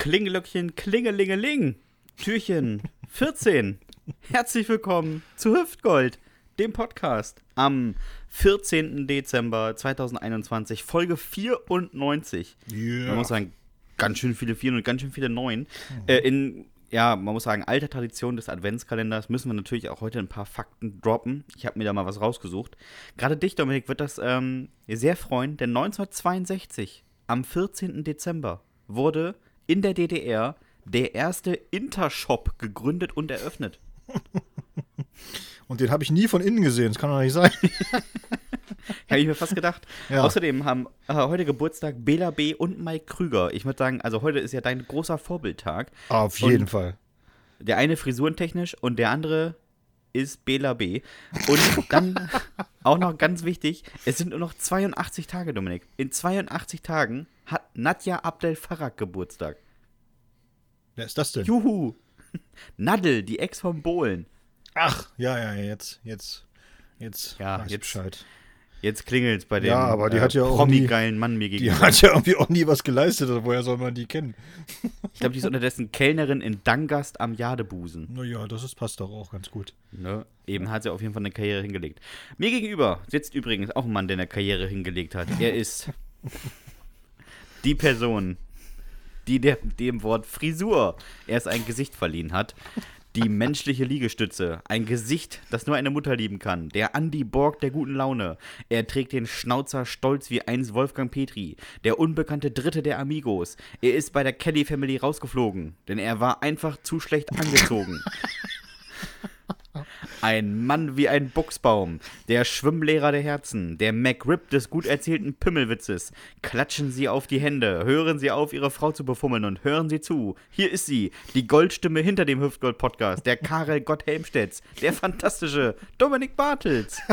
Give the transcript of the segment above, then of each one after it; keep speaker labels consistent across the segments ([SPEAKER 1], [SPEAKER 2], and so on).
[SPEAKER 1] Klingelöckchen, Klingelingeling. Türchen 14. Herzlich willkommen zu Hüftgold, dem Podcast am 14. Dezember 2021, Folge 94.
[SPEAKER 2] Yeah.
[SPEAKER 1] Man muss sagen, ganz schön viele Vieren und ganz schön viele Neun. Äh, in, ja, man muss sagen, alter Tradition des Adventskalenders müssen wir natürlich auch heute ein paar Fakten droppen. Ich habe mir da mal was rausgesucht. Gerade dich, Dominik, wird das ähm, sehr freuen, denn 1962, am 14. Dezember, wurde in der DDR der erste Intershop gegründet und eröffnet.
[SPEAKER 2] Und den habe ich nie von innen gesehen, das kann doch nicht sein.
[SPEAKER 1] Habe ich mir fast gedacht.
[SPEAKER 2] Ja.
[SPEAKER 1] Außerdem haben äh, heute Geburtstag Bela B. und Mike Krüger. Ich würde sagen, also heute ist ja dein großer Vorbildtag.
[SPEAKER 2] Auf jeden
[SPEAKER 1] Und-
[SPEAKER 2] Fall.
[SPEAKER 1] Der eine frisurentechnisch und der andere ist Bela B. Und dann auch noch ganz wichtig, es sind nur noch 82 Tage, Dominik. In 82 Tagen hat Nadja Abdel Farag Geburtstag.
[SPEAKER 2] Wer ist das denn?
[SPEAKER 1] Juhu! Nadel, die Ex vom Bohlen.
[SPEAKER 2] Ach, ja, ja, jetzt, jetzt, jetzt
[SPEAKER 1] Ja,
[SPEAKER 2] weiß
[SPEAKER 1] jetzt-
[SPEAKER 2] Bescheid.
[SPEAKER 1] Jetzt klingelt's bei dem
[SPEAKER 2] Ja, aber die hat ja auch
[SPEAKER 1] promi-geilen Mann mir
[SPEAKER 2] Die
[SPEAKER 1] gegenüber.
[SPEAKER 2] hat ja irgendwie auch nie was geleistet, woher soll man die kennen?
[SPEAKER 1] Ich glaube, die ist unterdessen Kellnerin in Dangast am Jadebusen.
[SPEAKER 2] Naja, das ist, passt doch auch ganz gut.
[SPEAKER 1] Ne? Eben hat sie auf jeden Fall eine Karriere hingelegt. Mir gegenüber sitzt übrigens auch ein Mann, der eine Karriere hingelegt hat. Er ist die Person, die der, dem Wort Frisur erst ein Gesicht verliehen hat. Die menschliche Liegestütze. Ein Gesicht, das nur eine Mutter lieben kann. Der Andy Borg der guten Laune. Er trägt den Schnauzer stolz wie einst Wolfgang Petri. Der unbekannte Dritte der Amigos. Er ist bei der Kelly Family rausgeflogen, denn er war einfach zu schlecht angezogen. Ein Mann wie ein Buchsbaum, der Schwimmlehrer der Herzen, der McRib des gut erzählten Pimmelwitzes. Klatschen Sie auf die Hände, hören Sie auf, Ihre Frau zu befummeln und hören Sie zu. Hier ist sie, die Goldstimme hinter dem Hüftgold-Podcast, der Karel Gott Helmstedts, der fantastische Dominik Bartels.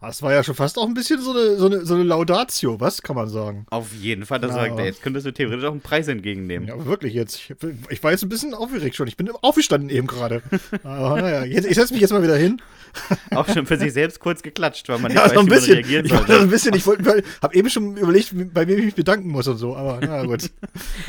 [SPEAKER 2] Das war ja schon fast auch ein bisschen so eine, so eine, so eine Laudatio, was kann man sagen?
[SPEAKER 1] Auf jeden Fall, das
[SPEAKER 2] Ja,
[SPEAKER 1] sagt er.
[SPEAKER 2] aber-
[SPEAKER 1] Jetzt könntest du theoretisch auch einen Preis entgegennehmen.
[SPEAKER 2] Ja, wirklich jetzt. Ich, ich war jetzt ein bisschen aufgeregt schon. Ich bin aufgestanden eben gerade. Aber naja, jetzt, ich setze mich jetzt mal wieder hin.
[SPEAKER 1] Auch schon für sich selbst kurz geklatscht, weil man nicht
[SPEAKER 2] Ja,
[SPEAKER 1] weiß,
[SPEAKER 2] so ein bisschen.
[SPEAKER 1] reagieren
[SPEAKER 2] Ich so ein bisschen, ich wollte, habe eben schon überlegt, bei wem ich mich bedanken muss und so, aber na gut.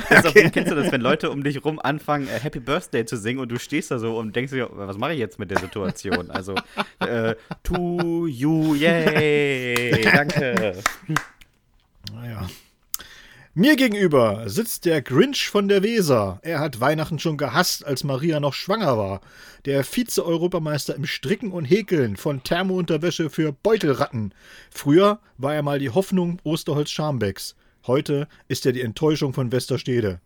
[SPEAKER 1] Das ist auch, kennst du das, wenn Leute um dich rum anfangen, äh, Happy Birthday zu singen und du stehst da so und denkst dir, was mache ich jetzt mit der Situation? Also, äh, to you, yay, danke.
[SPEAKER 2] Naja. Mir gegenüber sitzt der Grinch von der Weser. Er hat Weihnachten schon gehasst, als Maria noch schwanger war. Der Vize-Europameister im Stricken und Häkeln von Thermounterwäsche für Beutelratten. Früher war er mal die Hoffnung Osterholz-Schambecks. Heute ist er die Enttäuschung von Westerstede.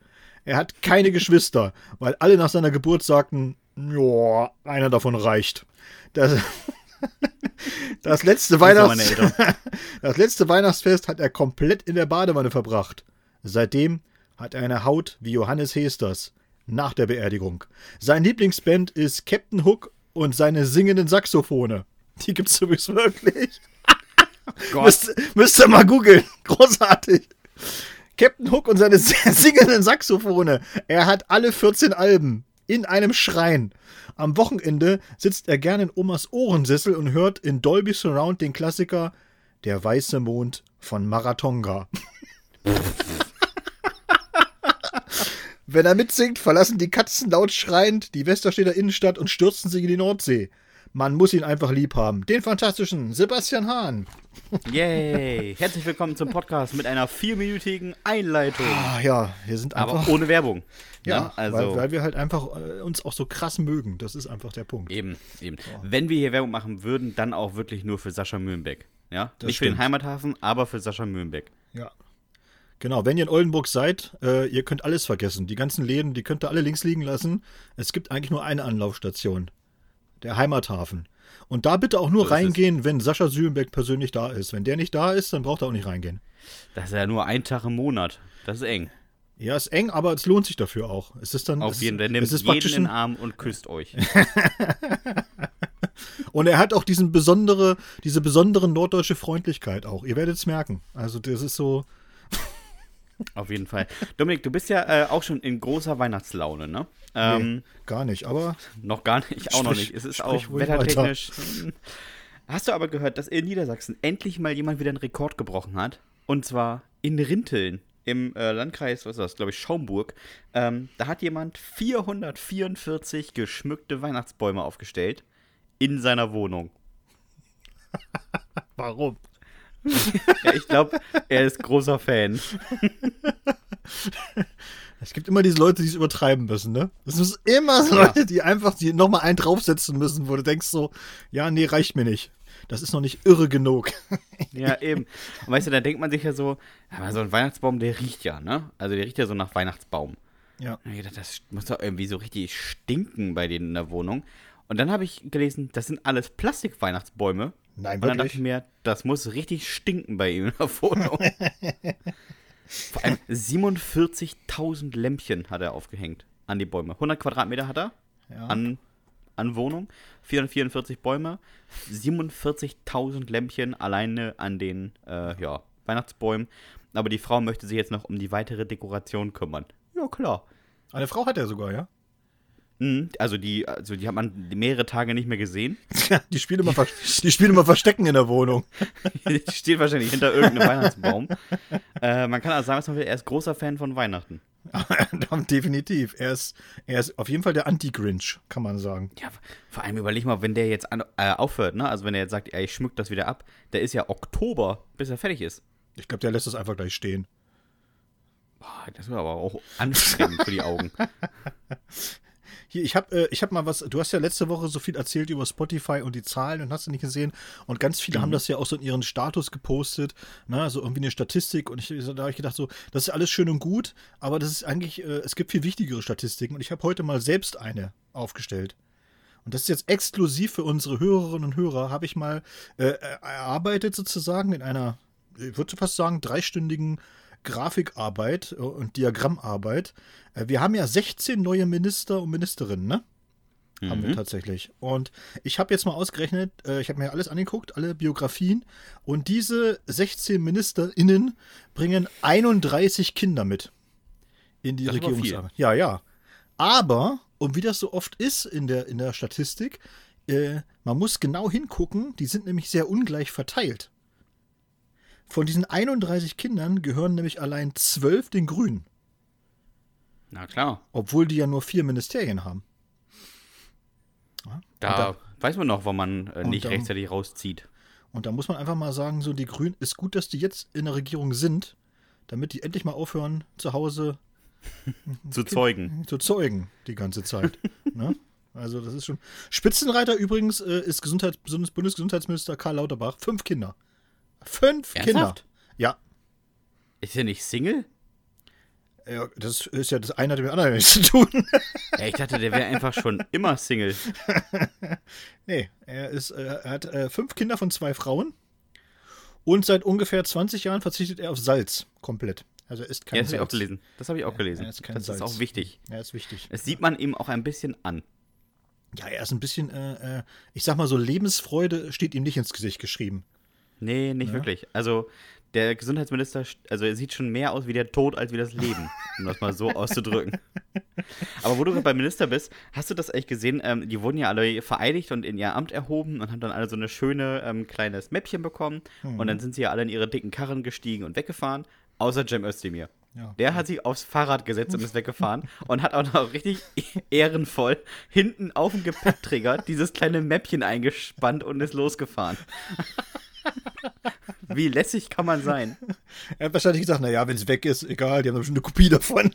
[SPEAKER 2] Er hat keine Geschwister, weil alle nach seiner Geburt sagten, ja, einer davon reicht. Das, das letzte Weihnachts das letzte Weihnachtsfest hat er komplett in der Badewanne verbracht. Seitdem hat er eine Haut wie Johannes Hesters nach der Beerdigung. Sein Lieblingsband ist Captain Hook und seine singenden Saxophone. Die gibt's übrigens wirklich.
[SPEAKER 1] Gott,
[SPEAKER 2] Müsst, müsst ihr mal googeln. Großartig. Captain Hook und seine singenden Saxophone. Er hat alle 14 Alben in einem Schrein. Am Wochenende sitzt er gerne in Omas Ohrensessel und hört in Dolby Surround den Klassiker Der weiße Mond von Maratonga. Wenn er mitsingt, verlassen die Katzen laut schreiend die Westerstedter Innenstadt und stürzen sich in die Nordsee. Man muss ihn einfach lieb haben. Den fantastischen Sebastian Hahn.
[SPEAKER 1] yay. Herzlich willkommen zum Podcast mit einer vierminütigen Einleitung.
[SPEAKER 2] Ah ja, wir sind
[SPEAKER 1] Aber
[SPEAKER 2] einfach.
[SPEAKER 1] ohne Werbung.
[SPEAKER 2] ja,
[SPEAKER 1] Ne? also.
[SPEAKER 2] weil, weil wir halt einfach äh, uns auch so krass mögen. Das ist einfach der Punkt.
[SPEAKER 1] Eben, eben. Wenn wir hier Werbung machen würden, dann auch wirklich nur für Sascha Mühlenbeck. Ja?
[SPEAKER 2] Das
[SPEAKER 1] Nicht für den
[SPEAKER 2] stimmt.
[SPEAKER 1] Heimathafen, aber für Sascha Mühlenbeck.
[SPEAKER 2] Ja. Genau, wenn ihr in Oldenburg seid, äh, ihr könnt alles vergessen. Die ganzen Läden, die könnt ihr alle links liegen lassen. Es gibt eigentlich nur eine Anlaufstation. Der Heimathafen. Und da bitte auch nur
[SPEAKER 1] So es.
[SPEAKER 2] reingehen, wenn Sascha Sülenbeck persönlich da ist. Wenn der nicht da ist, dann braucht er auch nicht reingehen.
[SPEAKER 1] Das ist ja nur ein Tag im Monat. Das ist eng.
[SPEAKER 2] Ja, ist eng, aber es lohnt sich dafür auch. Es ist dann.
[SPEAKER 1] Auf
[SPEAKER 2] es,
[SPEAKER 1] jeden Fall.
[SPEAKER 2] es
[SPEAKER 1] Nehmt
[SPEAKER 2] ist
[SPEAKER 1] jeden in den Arm und küsst euch.
[SPEAKER 2] Und er hat auch diesen besondere, diese besondere norddeutsche Freundlichkeit auch. Ihr werdet es merken. Also das ist so.
[SPEAKER 1] Auf jeden Fall. Dominik, du bist ja äh, auch schon in großer Weihnachtslaune, ne? Ähm,
[SPEAKER 2] nee, gar nicht. Aber
[SPEAKER 1] Noch gar nicht, ich auch noch
[SPEAKER 2] Sprich-
[SPEAKER 1] nicht. Es ist auch wettertechnisch. hm. Hast du aber gehört, dass in Niedersachsen endlich mal jemand wieder einen Rekord gebrochen hat? Und zwar in Rinteln. im äh, Landkreis, was ist das, glaube ich, Schaumburg. Ähm, da hat jemand 444 geschmückte Weihnachtsbäume aufgestellt in seiner Wohnung.
[SPEAKER 2] Warum?
[SPEAKER 1] Ja, ich glaube, er ist großer Fan.
[SPEAKER 2] Es gibt immer diese Leute, die es übertreiben müssen, ne? Es müssen immer so Leute, die einfach die nochmal einen draufsetzen müssen, wo du denkst so, ja, nee, reicht mir nicht. Das ist noch nicht irre genug.
[SPEAKER 1] Ja, eben. Und weißt du, da denkt man sich ja so, aber so ein Weihnachtsbaum, der riecht ja, ne? Also der riecht ja so nach Weihnachtsbaum.
[SPEAKER 2] Ja.
[SPEAKER 1] Und ich dachte, das muss doch irgendwie so richtig stinken bei denen in der Wohnung. Und dann habe ich gelesen, das sind alles Plastik-Weihnachtsbäume.
[SPEAKER 2] Nein,
[SPEAKER 1] Und dann dachte
[SPEAKER 2] wirklich.
[SPEAKER 1] ich mir, das muss richtig stinken bei ihm in der Wohnung. Vor allem 47.000 Lämpchen hat er aufgehängt an die Bäume. 100 Quadratmeter hat er
[SPEAKER 2] Ja.
[SPEAKER 1] an, an Wohnung. 444 Bäume. 47.000 Lämpchen alleine an den äh, ja, Weihnachtsbäumen. Aber die Frau möchte sich jetzt noch um die weitere Dekoration kümmern. Ja, klar.
[SPEAKER 2] Eine Frau hat er sogar, ja?
[SPEAKER 1] Mhm, also, die, also die hat man mehrere Tage nicht mehr gesehen.
[SPEAKER 2] Die spielen immer, die spielen immer Verstecken in der Wohnung.
[SPEAKER 1] Die steht wahrscheinlich hinter irgendeinem Weihnachtsbaum. Äh, man kann also sagen, will, er ist großer Fan von Weihnachten.
[SPEAKER 2] Definitiv. Er ist, er ist auf jeden Fall der Anti-Grinch, kann man sagen.
[SPEAKER 1] Ja, vor allem überleg mal, wenn der jetzt an, äh, aufhört, ne? Also wenn er jetzt sagt, ey, ich schmück das wieder ab, der ist ja Oktober, bis er fertig ist.
[SPEAKER 2] Ich glaube, der lässt das einfach gleich stehen.
[SPEAKER 1] Boah, das ist aber auch anstrengend für die Augen.
[SPEAKER 2] Hier, ich habe äh, ich hab mal was, du hast ja letzte Woche so viel erzählt über Spotify und die Zahlen und hast du nicht gesehen. Und ganz viele haben das ja auch so in ihren Status gepostet, ne, so irgendwie eine Statistik. Und ich, da habe ich gedacht, so, das ist alles schön und gut, aber das ist eigentlich, äh, es gibt viel wichtigere Statistiken. Und ich habe heute mal selbst eine aufgestellt. Und das ist jetzt exklusiv für unsere Hörerinnen und Hörer, habe ich mal äh, erarbeitet sozusagen in einer, ich würde fast sagen, dreistündigen Grafikarbeit äh, und Diagrammarbeit. Äh, Wir haben ja 16 neue Minister und Ministerinnen, ne? Haben wir tatsächlich. Und ich habe jetzt mal ausgerechnet, äh, ich habe mir alles angeguckt, alle Biografien. Und diese 16 MinisterInnen bringen 31 Kinder mit in die
[SPEAKER 1] Das.
[SPEAKER 2] Regierungsarbeit. Ja, ja. Aber, und wie das so oft ist in der, in der Statistik, äh, man muss genau hingucken, die sind nämlich sehr ungleich verteilt. Von diesen 31 Kindern gehören nämlich allein 12 den Grünen,
[SPEAKER 1] Na klar,
[SPEAKER 2] obwohl die ja nur vier Ministerien haben.
[SPEAKER 1] da, weiß man noch, wann man äh, nicht
[SPEAKER 2] dann-
[SPEAKER 1] rechtzeitig rauszieht.
[SPEAKER 2] Und da muss man einfach mal sagen, so die Grünen, ist gut, dass die jetzt in der Regierung sind, damit die endlich mal aufhören, zu Hause
[SPEAKER 1] Zu zeugen.
[SPEAKER 2] zu zeugen die ganze Zeit. ne? Also das ist schon. Spitzenreiter übrigens äh, ist Gesundheits Bundes- Bundesgesundheitsminister Karl Lauterbach. Fünf Kinder. Fünf
[SPEAKER 1] Ernsthaft?
[SPEAKER 2] Kinder. Ja.
[SPEAKER 1] Ist er nicht Single?
[SPEAKER 2] ja. Das ist ja das eine hat mit dem anderen nichts zu tun.
[SPEAKER 1] Ja, ich dachte, der wäre einfach schon immer Single.
[SPEAKER 2] nee, er, ist, äh, er hat äh, fünf Kinder von zwei Frauen. Und seit ungefähr 20 Jahren verzichtet er auf Salz komplett. Also er isst kein
[SPEAKER 1] Ja, das habe ich auch
[SPEAKER 2] Salz.
[SPEAKER 1] gelesen. Das habe ich auch gelesen.
[SPEAKER 2] er ist kein
[SPEAKER 1] das
[SPEAKER 2] Salz.
[SPEAKER 1] ist auch wichtig.
[SPEAKER 2] Ja, ist wichtig.
[SPEAKER 1] Es sieht man ihm auch ein bisschen an.
[SPEAKER 2] Ja, er ist ein bisschen, äh, äh, ich sag mal so, Lebensfreude steht ihm nicht ins Gesicht geschrieben.
[SPEAKER 1] Nee, nicht wirklich. Also, der Gesundheitsminister, also er sieht schon mehr aus wie der Tod als wie das Leben, um das mal so auszudrücken. Aber wo du gerade beim Minister bist, hast du das eigentlich gesehen? Ähm, die wurden ja alle vereidigt und in ihr Amt erhoben und haben dann alle so eine schöne ähm, kleines Mäppchen bekommen. Und dann sind sie ja alle in ihre dicken Karren gestiegen und weggefahren, außer Cem Özdemir.
[SPEAKER 2] Ja.
[SPEAKER 1] Der hat sich aufs Fahrrad gesetzt und ist weggefahren und hat auch noch richtig ehrenvoll hinten auf dem Gepäckträger dieses kleine Mäppchen eingespannt und ist losgefahren. Wie lässig kann man sein?
[SPEAKER 2] Er hat wahrscheinlich gesagt, naja, wenn es weg ist, egal, die haben schon eine Kopie davon.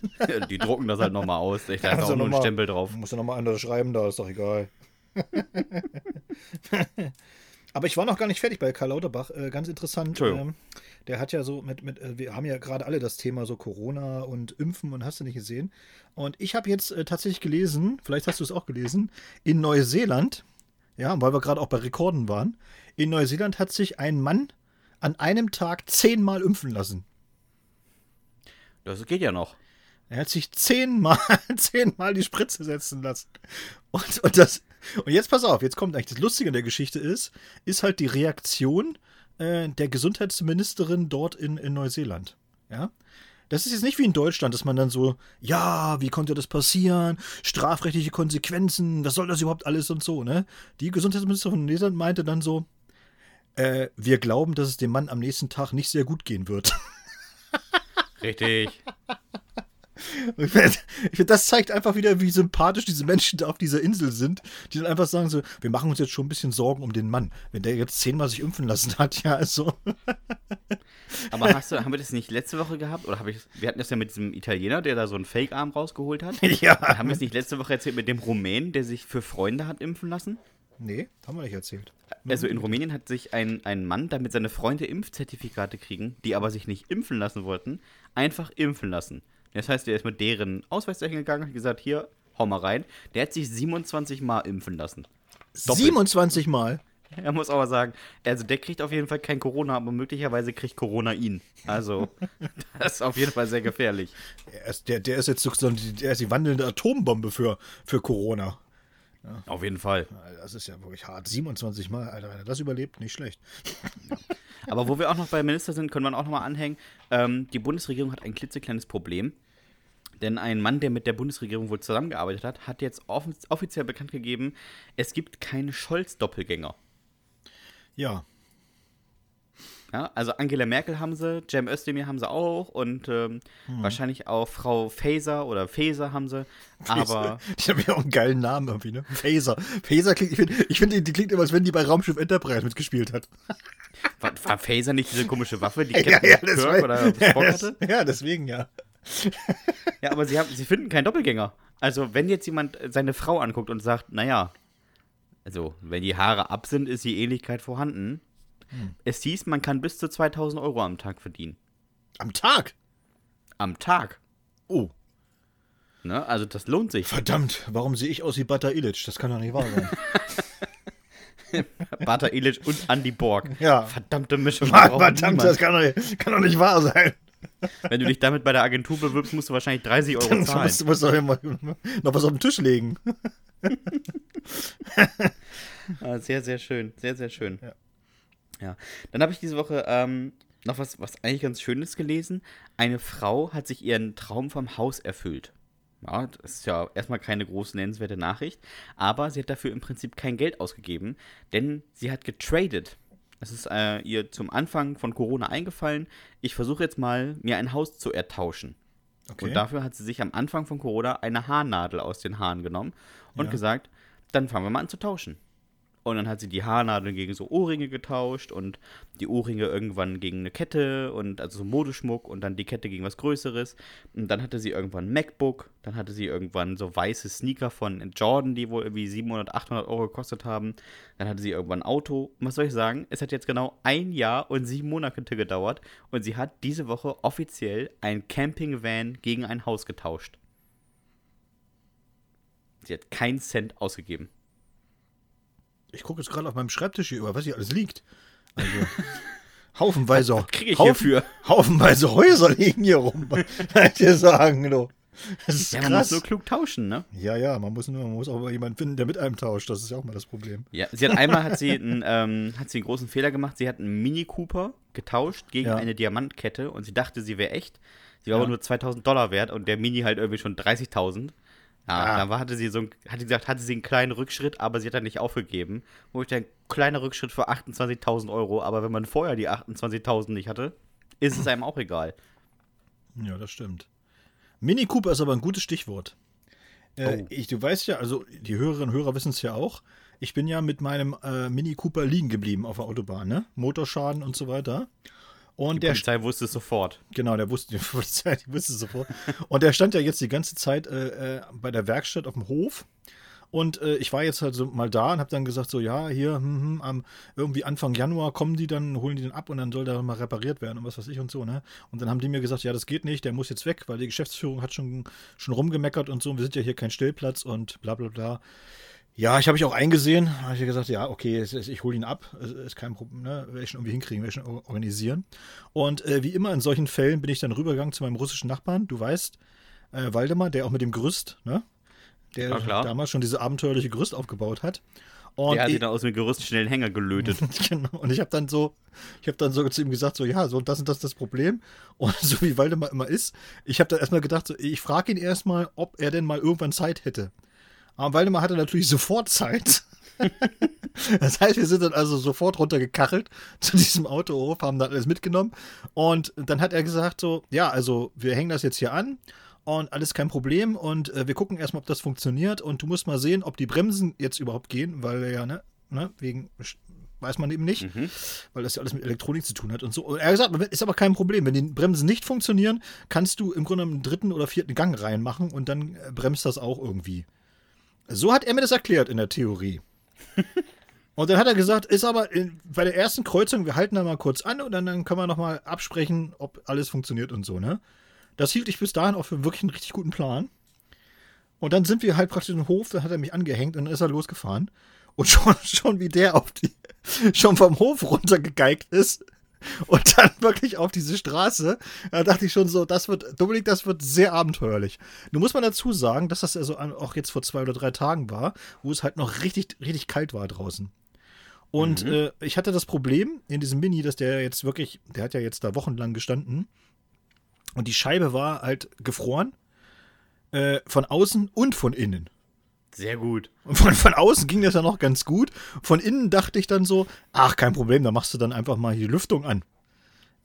[SPEAKER 1] Die drucken das halt nochmal aus. Ich, da ist auch nur ein Stempel drauf.
[SPEAKER 2] Muss ja nochmal anders schreiben, da ist doch egal. Aber ich war noch gar nicht fertig bei Karl Lauterbach. Äh, ganz interessant. Ähm, der hat ja so mit, mit äh, wir haben ja gerade alle das Thema so Corona und Impfen und hast du nicht gesehen. Und ich habe jetzt äh, tatsächlich gelesen, vielleicht hast du es auch gelesen, in Neuseeland, ja, weil wir gerade auch bei Rekorden waren, in Neuseeland hat sich ein Mann an einem Tag zehnmal impfen lassen.
[SPEAKER 1] Das geht ja noch.
[SPEAKER 2] Er hat sich zehnmal, zehnmal die Spritze setzen lassen. Und, und, das, und jetzt pass auf, jetzt kommt eigentlich das Lustige an der Geschichte ist, ist halt die Reaktion äh, der Gesundheitsministerin dort in, in Neuseeland. Ja. Das ist jetzt nicht wie in Deutschland, dass man dann so, ja, wie konnte das passieren? Strafrechtliche Konsequenzen, was soll das überhaupt alles und so, ne? Die Gesundheitsministerin von Neuseeland meinte dann so, äh, wir glauben, dass es dem Mann am nächsten Tag nicht sehr gut gehen wird.
[SPEAKER 1] Richtig.
[SPEAKER 2] Ich finde, das zeigt einfach wieder, wie sympathisch diese Menschen da auf dieser Insel sind, die dann einfach sagen so, wir machen uns jetzt schon ein bisschen Sorgen um den Mann. Wenn der jetzt zehnmal sich impfen lassen hat, ja, also.
[SPEAKER 1] Aber hast du, haben wir das nicht letzte Woche gehabt? Oder habe ich, wir hatten das ja mit diesem Italiener, der da so einen Fake-Arm rausgeholt hat.
[SPEAKER 2] Ja.
[SPEAKER 1] Haben wir es nicht letzte Woche erzählt mit dem Rumänen, der sich für Freunde hat impfen lassen?
[SPEAKER 2] Nee, haben wir nicht erzählt.
[SPEAKER 1] Also in Rumänien hat sich ein, ein Mann, damit seine Freunde Impfzertifikate kriegen, die aber sich nicht impfen lassen wollten, einfach impfen lassen. Das heißt, er ist mit deren Ausweiszeichen gegangen und hat gesagt, hier, hau mal rein. Der hat sich 27 Mal impfen lassen. Doppelt.
[SPEAKER 2] 27 Mal.
[SPEAKER 1] Er muss aber sagen, also der kriegt auf jeden Fall kein Corona, aber möglicherweise kriegt Corona ihn. Also, das ist auf jeden Fall sehr gefährlich.
[SPEAKER 2] Er ist, der, der ist jetzt so, der ist die wandelnde Atombombe für, für Corona.
[SPEAKER 1] Auf jeden Fall.
[SPEAKER 2] Das ist ja wirklich hart. 27 Mal, Alter, wenn er das überlebt, nicht schlecht.
[SPEAKER 1] Aber wo wir auch noch bei Minister sind, können wir auch noch mal anhängen. Ähm, die Bundesregierung hat ein klitzekleines Problem. Denn ein Mann, der mit der Bundesregierung wohl zusammengearbeitet hat, hat jetzt off offiziell bekannt gegeben, es gibt keine Scholz-Doppelgänger.
[SPEAKER 2] Ja.
[SPEAKER 1] Ja, also Angela Merkel haben sie, Cem Özdemir haben sie auch und ähm, wahrscheinlich auch Frau Faeser oder Faeser haben sie. Aber
[SPEAKER 2] Die haben ja auch einen geilen Namen irgendwie, ne? Phaser. Phaser klingt, ich finde, ich find, die, klingt immer, als wenn die bei Raumschiff Enterprise mitgespielt hat.
[SPEAKER 1] war, war Faeser nicht diese komische Waffe, die
[SPEAKER 2] Ja,
[SPEAKER 1] Captain
[SPEAKER 2] ja, das
[SPEAKER 1] Kirk oder
[SPEAKER 2] ja,
[SPEAKER 1] Spock
[SPEAKER 2] das-
[SPEAKER 1] hatte?
[SPEAKER 2] ja, deswegen ja.
[SPEAKER 1] Ja, aber sie, haben, sie finden keinen Doppelgänger. Also, wenn jetzt jemand seine Frau anguckt und sagt, naja, also, wenn die Haare ab sind, ist die Ähnlichkeit vorhanden.
[SPEAKER 2] Hm.
[SPEAKER 1] Es hieß, man kann bis zu 2000 Euro am Tag verdienen.
[SPEAKER 2] Am Tag.
[SPEAKER 1] Am Tag.
[SPEAKER 2] Oh,
[SPEAKER 1] Ne? Also, das lohnt sich.
[SPEAKER 2] verdammt, warum sehe ich aus wie Bata Illich? Das kann doch nicht wahr sein.
[SPEAKER 1] Bata Illich und Andy Borg.
[SPEAKER 2] Ja.
[SPEAKER 1] Verdammte Mischung.
[SPEAKER 2] verdammt,
[SPEAKER 1] niemand.
[SPEAKER 2] das kann doch, nicht, kann doch nicht wahr sein.
[SPEAKER 1] Wenn du dich damit bei der Agentur bewirbst, musst du wahrscheinlich 30 Euro
[SPEAKER 2] Dann
[SPEAKER 1] zahlen.
[SPEAKER 2] musst, du musst doch immer noch was auf den Tisch legen.
[SPEAKER 1] Ah, sehr, sehr schön. Sehr, sehr schön.
[SPEAKER 2] Ja.
[SPEAKER 1] Ja. Dann habe ich diese Woche ähm, noch was, was eigentlich ganz Schönes gelesen. Eine Frau hat sich ihren Traum vom Haus erfüllt. Ja, das ist ja erstmal keine große nennenswerte Nachricht, aber sie hat dafür im Prinzip kein Geld ausgegeben, denn sie hat getradet. Es ist äh, ihr zum Anfang von Corona eingefallen. Ich versuche jetzt mal, mir ein Haus zu ertauschen.
[SPEAKER 2] Okay.
[SPEAKER 1] Und dafür hat sie sich am Anfang von Corona eine Haarnadel aus den Haaren genommen und
[SPEAKER 2] Ja.
[SPEAKER 1] gesagt, dann fangen wir mal an zu tauschen. Und dann hat sie die Haarnadeln gegen so Ohrringe getauscht und die Ohrringe irgendwann gegen eine Kette und also so Modeschmuck und dann die Kette gegen was Größeres. Und dann hatte sie irgendwann ein MacBook, dann hatte sie irgendwann so weiße Sneaker von Jordan, die wohl irgendwie 700, 800 Euro gekostet haben. Dann hatte sie irgendwann ein Auto. Und was soll ich sagen? Es hat jetzt genau ein Jahr und sieben Monate gedauert und sie hat diese Woche offiziell ein Campingvan gegen ein Haus getauscht. Sie hat keinen Cent ausgegeben.
[SPEAKER 2] Ich gucke jetzt gerade auf meinem Schreibtisch hier über, was hier alles liegt. Also, haufenweise,
[SPEAKER 1] Was krieg ich
[SPEAKER 2] Haufen,
[SPEAKER 1] hierfür?
[SPEAKER 2] haufenweise Häuser liegen hier rum. Kann ich dir sagen, du. Das ist
[SPEAKER 1] Ja, man muss
[SPEAKER 2] krass.
[SPEAKER 1] nur klug tauschen, ne?
[SPEAKER 2] ja, ja, man muss, nur, man muss auch jemanden finden, der mit einem tauscht. Das ist ja auch mal das Problem.
[SPEAKER 1] Ja, sie hat einmal hat sie, einen, ähm, hat sie einen großen Fehler gemacht. Sie hat einen Mini Cooper getauscht gegen
[SPEAKER 2] Ja.
[SPEAKER 1] eine Diamantkette und sie dachte, sie wäre echt. Sie war
[SPEAKER 2] Ja.
[SPEAKER 1] aber nur 2000 Dollar wert und der Mini halt irgendwie schon 30.000. Ja,
[SPEAKER 2] Ah.
[SPEAKER 1] dann war, hatte sie so, ein, hat sie gesagt, hatte sie einen kleinen Rückschritt, aber sie hat dann nicht aufgegeben. Wo ich dann kleiner Rückschritt für 28.000 Euro, aber wenn man vorher die 28.000 nicht hatte, ist es einem auch egal.
[SPEAKER 2] Ja, das stimmt. Mini Cooper ist aber ein gutes Stichwort. Äh,
[SPEAKER 1] Oh.
[SPEAKER 2] ich, du weißt ja, also die Hörerinnen und Hörer wissen es ja auch. Ich bin ja mit meinem äh, Mini Cooper liegen geblieben auf der Autobahn, ne? Motorschaden und so weiter. Und
[SPEAKER 1] Die
[SPEAKER 2] der
[SPEAKER 1] Polizei wusste es sofort.
[SPEAKER 2] Genau, der wusste, die Polizei, die wusste es sofort. Und der stand ja jetzt die ganze Zeit äh, äh, bei der Werkstatt auf dem Hof. Und äh, ich war jetzt halt so mal da und habe dann gesagt, so ja, hier, hm, hm, am irgendwie Anfang Januar kommen die dann, holen die den ab und dann soll der mal repariert werden und was weiß ich und so, ne? Und dann haben die mir gesagt, ja, das geht nicht, der muss jetzt weg, weil die Geschäftsführung hat schon, schon rumgemeckert und so, und wir sind ja hier kein Stellplatz und bla bla bla. Ja, ich habe ich auch eingesehen. Habe ich gesagt, ja, okay, ich hole ihn ab. Es ist kein Problem, ne? Werde ich schon irgendwie hinkriegen, werde ich schon or- organisieren. Und äh, wie immer in solchen Fällen bin ich dann rübergegangen zu meinem russischen Nachbarn. Du weißt, äh, Waldemar, der auch mit dem Gerüst, ne? Der
[SPEAKER 1] Ja,
[SPEAKER 2] damals schon diese abenteuerliche Gerüst aufgebaut hat. Und
[SPEAKER 1] Der hat
[SPEAKER 2] ich-
[SPEAKER 1] sie dann aus dem Gerüst schnell einen Hänger gelötet.
[SPEAKER 2] genau. Und ich habe dann so, ich habe dann so zu ihm gesagt, so ja, so das und das ist das Problem. Und so wie Waldemar immer ist, ich habe dann erstmal gedacht, so, ich frage ihn erstmal, ob er denn mal irgendwann Zeit hätte. Aber Waldemar hatte natürlich sofort Zeit. das heißt, wir sind dann also sofort runtergekachelt zu diesem Autohof, haben dann alles mitgenommen. Und dann hat er gesagt: So, ja, also wir hängen das jetzt hier an und alles kein Problem. Und äh, wir gucken erstmal, ob das funktioniert. Und du musst mal sehen, ob die Bremsen jetzt überhaupt gehen, weil wir ja, ne, ne, wegen weiß man eben nicht, mhm. weil das ja alles mit Elektronik zu tun hat und so. Und er hat gesagt, ist aber kein Problem. Wenn die Bremsen nicht funktionieren, kannst du im Grunde einen dritten oder vierten Gang reinmachen und dann äh, bremst das auch irgendwie. So hat er mir das erklärt in der Theorie. und dann hat er gesagt, ist aber in, bei der ersten Kreuzung, wir halten da mal kurz an und dann, dann können wir nochmal absprechen, ob alles funktioniert und so, ne? Das hielt ich bis dahin auch für wirklich einen richtig guten Plan. Und dann sind wir halt praktisch im Hof, da hat er mich angehängt und dann ist er losgefahren. Und schon, schon wie der auf die, schon vom Hof runtergegeigt ist und dann wirklich auf diese Straße, da dachte ich schon so, das wird, Dominik, das wird sehr abenteuerlich. Nun muss man dazu sagen, dass das also auch jetzt vor zwei oder drei Tagen war, wo es halt noch richtig, richtig kalt war draußen. Und mhm. äh, ich hatte das Problem in diesem Mini, dass der jetzt wirklich, der hat ja jetzt da wochenlang gestanden und die Scheibe war halt gefroren. Äh, von außen und von innen.
[SPEAKER 1] Sehr gut.
[SPEAKER 2] Und von, von außen ging das ja noch ganz gut. Von innen dachte ich dann so, ach, kein Problem, da machst du dann einfach mal die Lüftung an.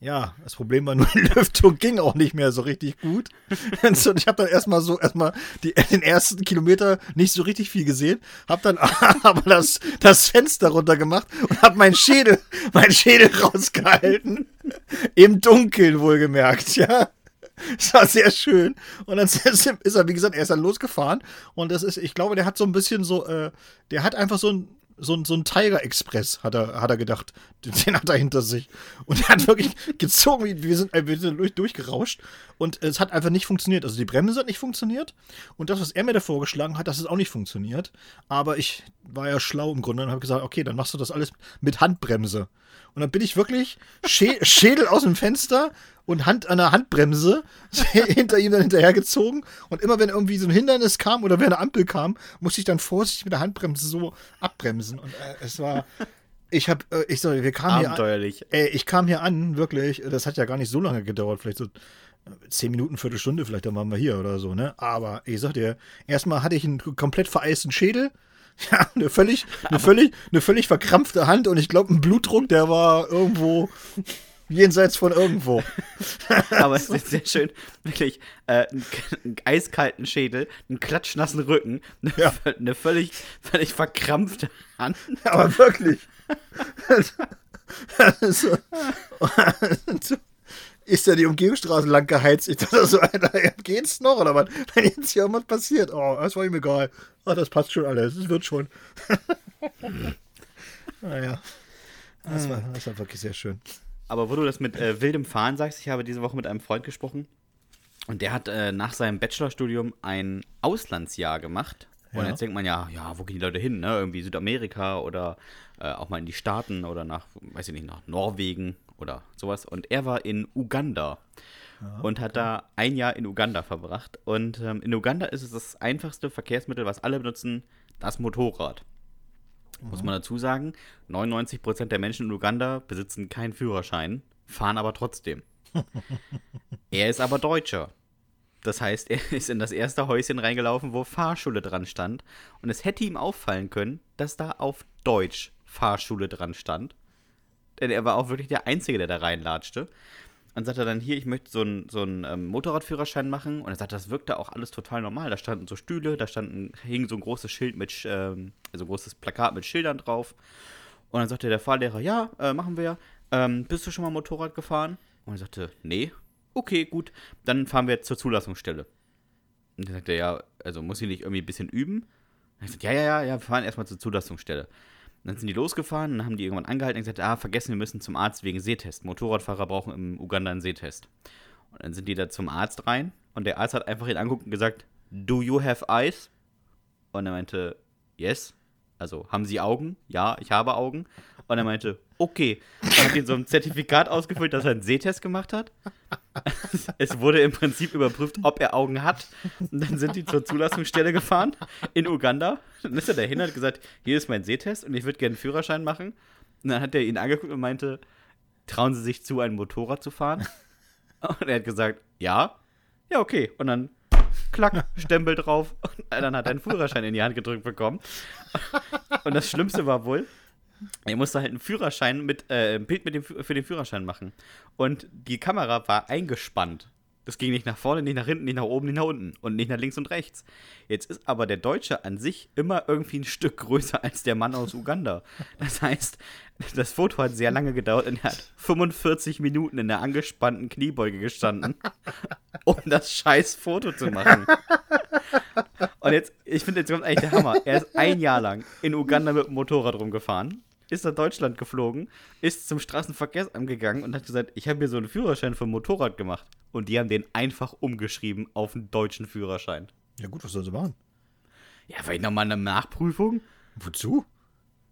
[SPEAKER 2] Ja, das Problem war nur, die Lüftung ging auch nicht mehr so richtig gut. Und ich habe dann erstmal so, erstmal den ersten Kilometer nicht so richtig viel gesehen, habe dann aber das, das Fenster runter gemacht und habe meinen Schädel, meinen Schädel rausgehalten. Im Dunkeln wohlgemerkt, ja. Es war sehr schön. Und dann ist er, wie gesagt, er ist dann losgefahren. Und das ist, ich glaube, der hat so ein bisschen so, äh, der hat einfach so ein, so ein, so ein Tiger Express, hat er, hat er gedacht. Den hat er hinter sich. Und er hat wirklich gezogen, wir sind, äh, wir sind durch, durchgerauscht. Und es hat einfach nicht funktioniert. Also die Bremse hat nicht funktioniert. Und das, was er mir da vorgeschlagen hat, das ist auch nicht funktioniert. Aber ich war ja schlau im Grunde und habe gesagt, okay, dann machst du das alles mit Handbremse. Und dann bin ich wirklich Schä Schädel aus dem Fenster und Hand an der Handbremse hinter ihm dann hinterhergezogen. Und immer wenn irgendwie so ein Hindernis kam oder wenn eine Ampel kam, musste ich dann vorsichtig mit der Handbremse so abbremsen. Und äh, es war. Ich hab, äh, ich soll, wir kamen hier an. Ey, ich kam hier an, wirklich. Das hat ja gar nicht so lange gedauert, vielleicht so äh, zehn Minuten, Viertelstunde, vielleicht dann waren wir hier oder so, ne? Aber ich sag dir, erstmal hatte ich einen komplett vereisten Schädel. Ja, eine völlig, eine völlig, eine völlig verkrampfte Hand und ich glaube, ein Blutdruck, der war irgendwo jenseits von irgendwo.
[SPEAKER 1] Aber es ist sehr schön, wirklich äh, einen, einen, eiskalten Schädel, einen klatschnassen Rücken, eine, ja. eine völlig, völlig verkrampfte Hand.
[SPEAKER 2] Aber wirklich. so, ist ja die Umgehungsstraße lang geheizt. Ich dachte so, Alter, geht's noch oder was? Wenn jetzt hier irgendwas passiert, oh, das war ihm egal. Ach, das passt schon alles, es wird schon. naja. Das war, das war wirklich sehr schön.
[SPEAKER 1] Aber wo du das mit äh, wildem Fahren sagst, ich habe diese Woche mit einem Freund gesprochen und der hat äh, nach seinem Bachelorstudium ein Auslandsjahr gemacht. Und ja. jetzt denkt man ja, ja, wo gehen die Leute hin? Ne? Irgendwie Südamerika oder äh, auch mal in die Staaten oder nach, weiß ich nicht, nach Norwegen oder sowas. Und er war in Uganda ja, und hat okay. da ein Jahr in Uganda verbracht. Und ähm, in Uganda ist es das einfachste Verkehrsmittel, was alle benutzen, das Motorrad. Mhm. Muss man dazu sagen, 99% der Menschen in Uganda besitzen keinen Führerschein, fahren aber trotzdem. er ist aber Deutscher. Das heißt, er ist in das erste Häuschen reingelaufen, wo Fahrschule dran stand. Und es hätte ihm auffallen können, dass da auf Deutsch Fahrschule dran stand. Denn er war auch wirklich der Einzige, der da reinlatschte. Und sagte dann hier, ich möchte so einen so ähm, Motorradführerschein machen. Und er sagte, das wirkte auch alles total normal. Da standen so Stühle, da standen, hing so ein großes Schild mit, ähm, also ein großes Plakat mit Schildern drauf. Und dann sagte der Fahrlehrer, ja, äh, machen wir. Ähm, bist du schon mal Motorrad gefahren? Und er sagte, nee. Okay, gut, dann fahren wir jetzt zur Zulassungsstelle. Und dann sagte er, ja, also muss ich nicht irgendwie ein bisschen üben? Und ich sagte, ja, ja, ja, ja, wir fahren erstmal zur Zulassungsstelle. Dann sind die losgefahren, dann haben die irgendwann angehalten und gesagt, ah, vergessen, wir müssen zum Arzt wegen Sehtest. Motorradfahrer brauchen im Uganda einen Sehtest. Und dann sind die da zum Arzt rein und der Arzt hat einfach ihn angeguckt und gesagt, do you have eyes? Und er meinte, yes. Also, haben Sie Augen? Ja, ich habe Augen. Und er meinte, okay. Dann hat ihn so ein Zertifikat ausgefüllt, dass er einen Sehtest gemacht hat. es wurde im Prinzip überprüft, ob er Augen hat. Und dann sind die zur Zulassungsstelle gefahren in Uganda. Dann ist er dahin und hat gesagt, hier ist mein Sehtest und ich würde gerne einen Führerschein machen. Und dann hat er ihn angeguckt und meinte, trauen Sie sich zu, ein Motorrad zu fahren? Und er hat gesagt, ja. Ja, okay. Und dann klack, Stempel drauf. Und dann hat er einen Führerschein in die Hand gedrückt bekommen. Und das Schlimmste war wohl, er musste halt einen Führerschein mit, äh, ein Bild mit dem, für den Führerschein machen. Und die Kamera war eingespannt. Das ging nicht nach vorne, nicht nach hinten, nicht nach oben, nicht nach unten und nicht nach links und rechts. Jetzt ist aber der Deutsche an sich immer irgendwie ein Stück größer als der Mann aus Uganda. Das heißt, das Foto hat sehr lange gedauert und er hat 45 Minuten in der angespannten Kniebeuge gestanden, um das scheiß Foto zu machen. Und jetzt, ich finde, jetzt kommt eigentlich der Hammer. Er ist ein Jahr lang in Uganda mit dem Motorrad rumgefahren ist nach Deutschland geflogen, ist zum Straßenverkehrsamt gegangen und hat gesagt, ich habe mir so einen Führerschein für ein Motorrad gemacht. Und die haben den einfach umgeschrieben auf einen deutschen Führerschein.
[SPEAKER 2] Ja gut, was sollen sie machen?
[SPEAKER 1] Ja, vielleicht nochmal eine Nachprüfung.
[SPEAKER 2] Wozu?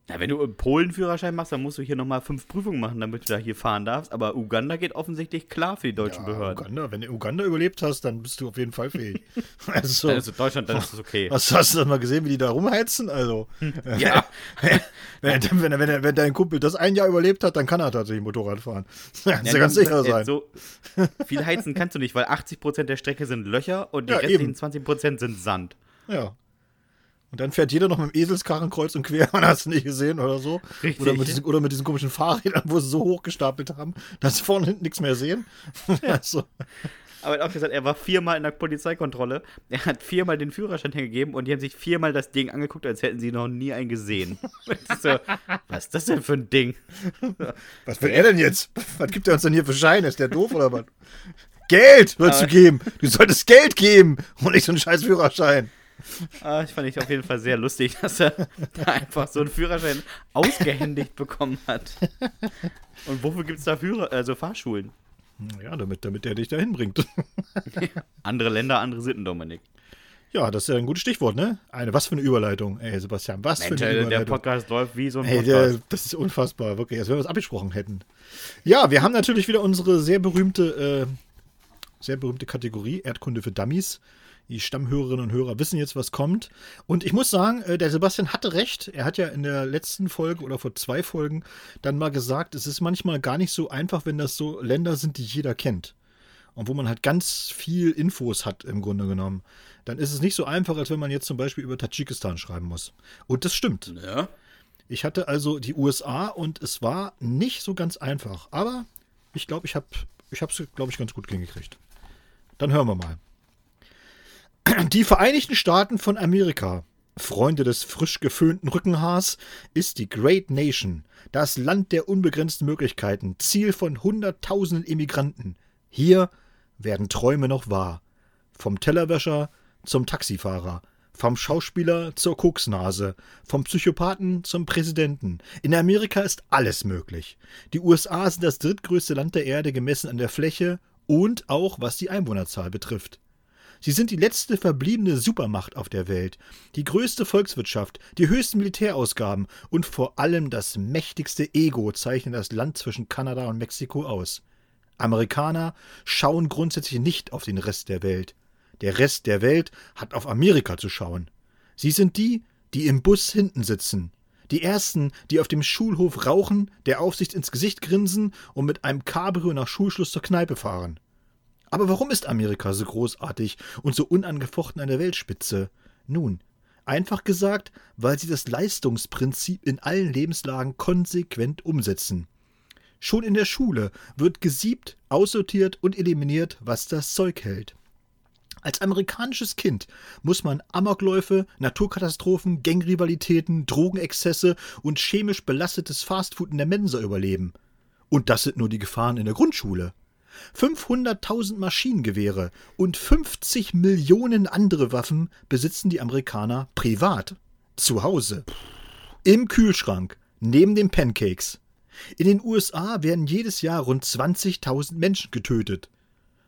[SPEAKER 1] Na, wenn du einen Polen-Führerschein machst, dann musst du hier nochmal fünf Prüfungen machen, damit du da hier fahren darfst. Aber Uganda geht offensichtlich klar für die deutschen
[SPEAKER 2] Ja,
[SPEAKER 1] Behörden.
[SPEAKER 2] Uganda, wenn du Uganda überlebt hast, dann bist du auf jeden Fall fähig. also,
[SPEAKER 1] es Deutschland, dann ist es okay.
[SPEAKER 2] hast, hast du das mal gesehen, wie die da rumheizen? Also,
[SPEAKER 1] Ja.
[SPEAKER 2] wenn, wenn, wenn, wenn dein Kumpel das ein Jahr überlebt hat, dann kann er tatsächlich Motorrad fahren. Kannst du
[SPEAKER 1] Ja,
[SPEAKER 2] ganz sicher
[SPEAKER 1] äh,
[SPEAKER 2] sein.
[SPEAKER 1] So viel heizen kannst du nicht, weil 80% der Strecke sind Löcher und die
[SPEAKER 2] Ja,
[SPEAKER 1] restlichen
[SPEAKER 2] eben.
[SPEAKER 1] 20% sind Sand.
[SPEAKER 2] Ja. Und dann fährt jeder noch mit dem Eselskarren kreuz und quer, man hast du nicht gesehen oder so.
[SPEAKER 1] Richtig.
[SPEAKER 2] Oder mit, diesen, oder mit diesen komischen Fahrrädern, wo sie so hochgestapelt haben, dass sie vorne hinten nichts mehr sehen. also,
[SPEAKER 1] Aber er hat auch gesagt, er war viermal in der Polizeikontrolle. Er hat viermal den Führerschein hingegeben und die haben sich viermal das Ding angeguckt, als hätten sie noch nie einen gesehen. So, was ist das denn für ein Ding?
[SPEAKER 2] was will er denn jetzt? Was gibt er uns denn hier für Scheine? Ist der doof oder was? Geld sollst du geben. Du solltest Geld geben und nicht so einen scheiß Führerschein.
[SPEAKER 1] Ah, ich fand ich auf jeden Fall sehr lustig, dass er da einfach so einen Führerschein ausgehändigt bekommen hat. Und wofür gibt es da Führer, also Fahrschulen?
[SPEAKER 2] Ja, damit, damit er dich dahin bringt.
[SPEAKER 1] Andere Länder, andere Sitten, Dominik.
[SPEAKER 2] Ja, das ist ja ein gutes Stichwort, ne? Eine, was für eine Überleitung. Ey, Sebastian, was
[SPEAKER 1] Mensch,
[SPEAKER 2] für eine
[SPEAKER 1] der,
[SPEAKER 2] Überleitung.
[SPEAKER 1] der Podcast läuft wie so ein Podcast.
[SPEAKER 2] der, das ist unfassbar, wirklich, als wenn wir es abgesprochen hätten. Ja, wir haben natürlich wieder unsere sehr berühmte, äh, sehr berühmte Kategorie Erdkunde für Dummies. Die Stammhörerinnen und Hörer wissen jetzt, was kommt. Und ich muss sagen, äh, der Sebastian hatte recht. Er hat ja in der letzten Folge oder vor zwei Folgen dann mal gesagt, es ist manchmal gar nicht so einfach, wenn das so Länder sind, die jeder kennt. Und wo man halt ganz viel Infos hat im Grunde genommen. Dann ist es nicht so einfach, als wenn man jetzt zum Beispiel über Tadschikistan schreiben muss. Und das stimmt.
[SPEAKER 1] ja?
[SPEAKER 2] Ich hatte also die USA und es war nicht so ganz einfach. Aber ich glaube, ich habe ich es, glaube ich, ganz gut hingekriegt. Dann hören wir mal. Die Vereinigten Staaten von Amerika, Freunde des frisch geföhnten Rückenhaars, ist die Great Nation, das Land der unbegrenzten Möglichkeiten, Ziel von Hunderttausenden Immigranten. Hier werden Träume noch wahr. Vom Tellerwäscher zum Taxifahrer, vom Schauspieler zur Koksnase, vom Psychopathen zum Präsidenten. In Amerika ist alles möglich. Die USA sind das drittgrößte Land der Erde gemessen an der Fläche und auch was die Einwohnerzahl betrifft. Sie sind die letzte verbliebene Supermacht auf der Welt, die größte Volkswirtschaft, die höchsten Militärausgaben und vor allem das mächtigste Ego zeichnen das Land zwischen Kanada und Mexiko aus. Amerikaner schauen grundsätzlich nicht auf den Rest der Welt. Der Rest der Welt hat auf Amerika zu schauen. Sie sind die, die im Bus hinten sitzen. Die Ersten, die auf dem Schulhof rauchen, der Aufsicht ins Gesicht grinsen und mit einem Cabrio nach Schulschluss zur Kneipe fahren. Aber warum ist Amerika so großartig und so unangefochten an der Weltspitze? Nun, einfach gesagt, weil sie das Leistungsprinzip in allen Lebenslagen konsequent umsetzen. Schon in der Schule wird gesiebt, aussortiert und eliminiert, was das Zeug hält. Als amerikanisches Kind muss man Amokläufe, Naturkatastrophen, Gangrivalitäten, Drogenexzesse und chemisch belastetes Fastfood in der Mensa überleben. Und das sind nur die Gefahren in der Grundschule. 500.000 Maschinengewehre und 50 Millionen andere Waffen besitzen die Amerikaner privat. Zu Hause. Im Kühlschrank. Neben den Pancakes. In den USA werden jedes Jahr rund 20.000 Menschen getötet.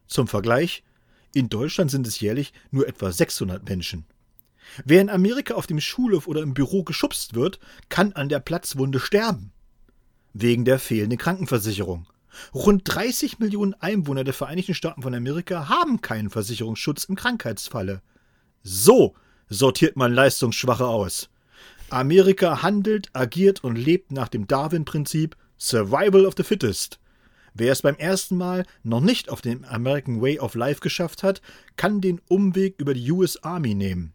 [SPEAKER 2] Zum Vergleich, in Deutschland sind es jährlich nur etwa 600 Menschen. Wer in Amerika auf dem Schulhof oder im Büro geschubst wird, kann an der Platzwunde sterben. Wegen der fehlenden Krankenversicherung. Rund 30 Millionen Einwohner der Vereinigten Staaten von Amerika haben keinen Versicherungsschutz im Krankheitsfalle. So sortiert man Leistungsschwache aus. Amerika handelt, agiert und lebt nach dem Darwin-Prinzip Survival of the Fittest. Wer es beim ersten Mal noch nicht auf den American Way of Life geschafft hat, kann den Umweg über die US Army nehmen.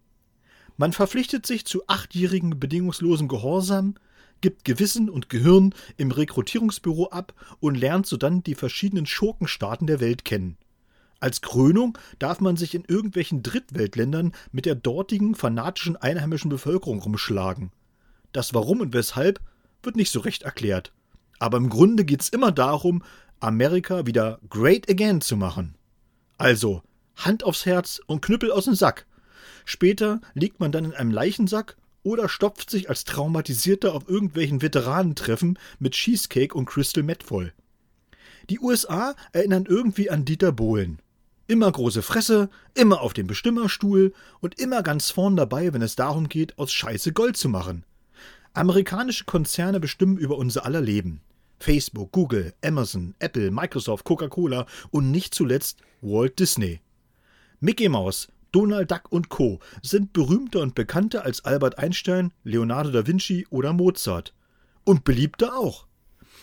[SPEAKER 2] Man verpflichtet sich zu achtjährigen bedingungslosen Gehorsam, gibt Gewissen und Gehirn im Rekrutierungsbüro ab und lernt sodann die verschiedenen Schurkenstaaten der Welt kennen. Als Krönung darf man sich in irgendwelchen Drittweltländern mit der dortigen fanatischen einheimischen Bevölkerung rumschlagen. Das Warum und Weshalb wird nicht so recht erklärt. Aber im Grunde geht's immer darum, Amerika wieder great again zu machen. Also, Hand aufs Herz und Knüppel aus dem Sack. Später liegt man dann in einem Leichensack oder stopft sich als Traumatisierter auf irgendwelchen Veteranentreffen mit Cheesecake und Crystal Meth voll. Die USA erinnern irgendwie an Dieter Bohlen. Immer große Fresse, immer auf dem Bestimmerstuhl und immer ganz vorn dabei, wenn es darum geht, aus Scheiße Gold zu machen. Amerikanische Konzerne bestimmen über unser aller Leben. Facebook, Google, Amazon, Apple, Microsoft, Coca-Cola und nicht zuletzt Walt Disney. Mickey Mouse, Donald Duck und Co. sind berühmter und bekannter als Albert Einstein, Leonardo da Vinci oder Mozart. Und beliebter auch.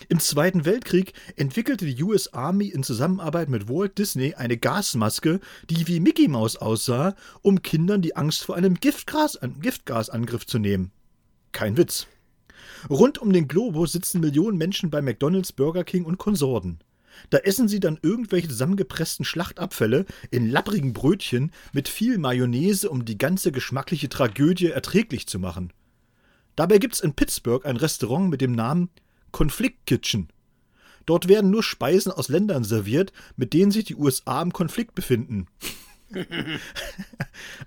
[SPEAKER 2] Im Zweiten Weltkrieg entwickelte die US Army in Zusammenarbeit mit Walt Disney eine Gasmaske, die wie Mickey Mouse aussah, um Kindern die Angst vor einem Giftgas, Giftgasangriff zu nehmen. Kein Witz. Rund um den Globus sitzen Millionen Menschen bei McDonald's, Burger King und Konsorten. Da essen sie dann irgendwelche zusammengepressten Schlachtabfälle in lapprigen Brötchen mit viel Mayonnaise, um die ganze geschmackliche Tragödie erträglich zu machen. Dabei gibt's in Pittsburgh ein Restaurant mit dem Namen Konflikt Kitchen. Dort werden nur Speisen aus Ländern serviert, mit denen sich die USA im Konflikt befinden.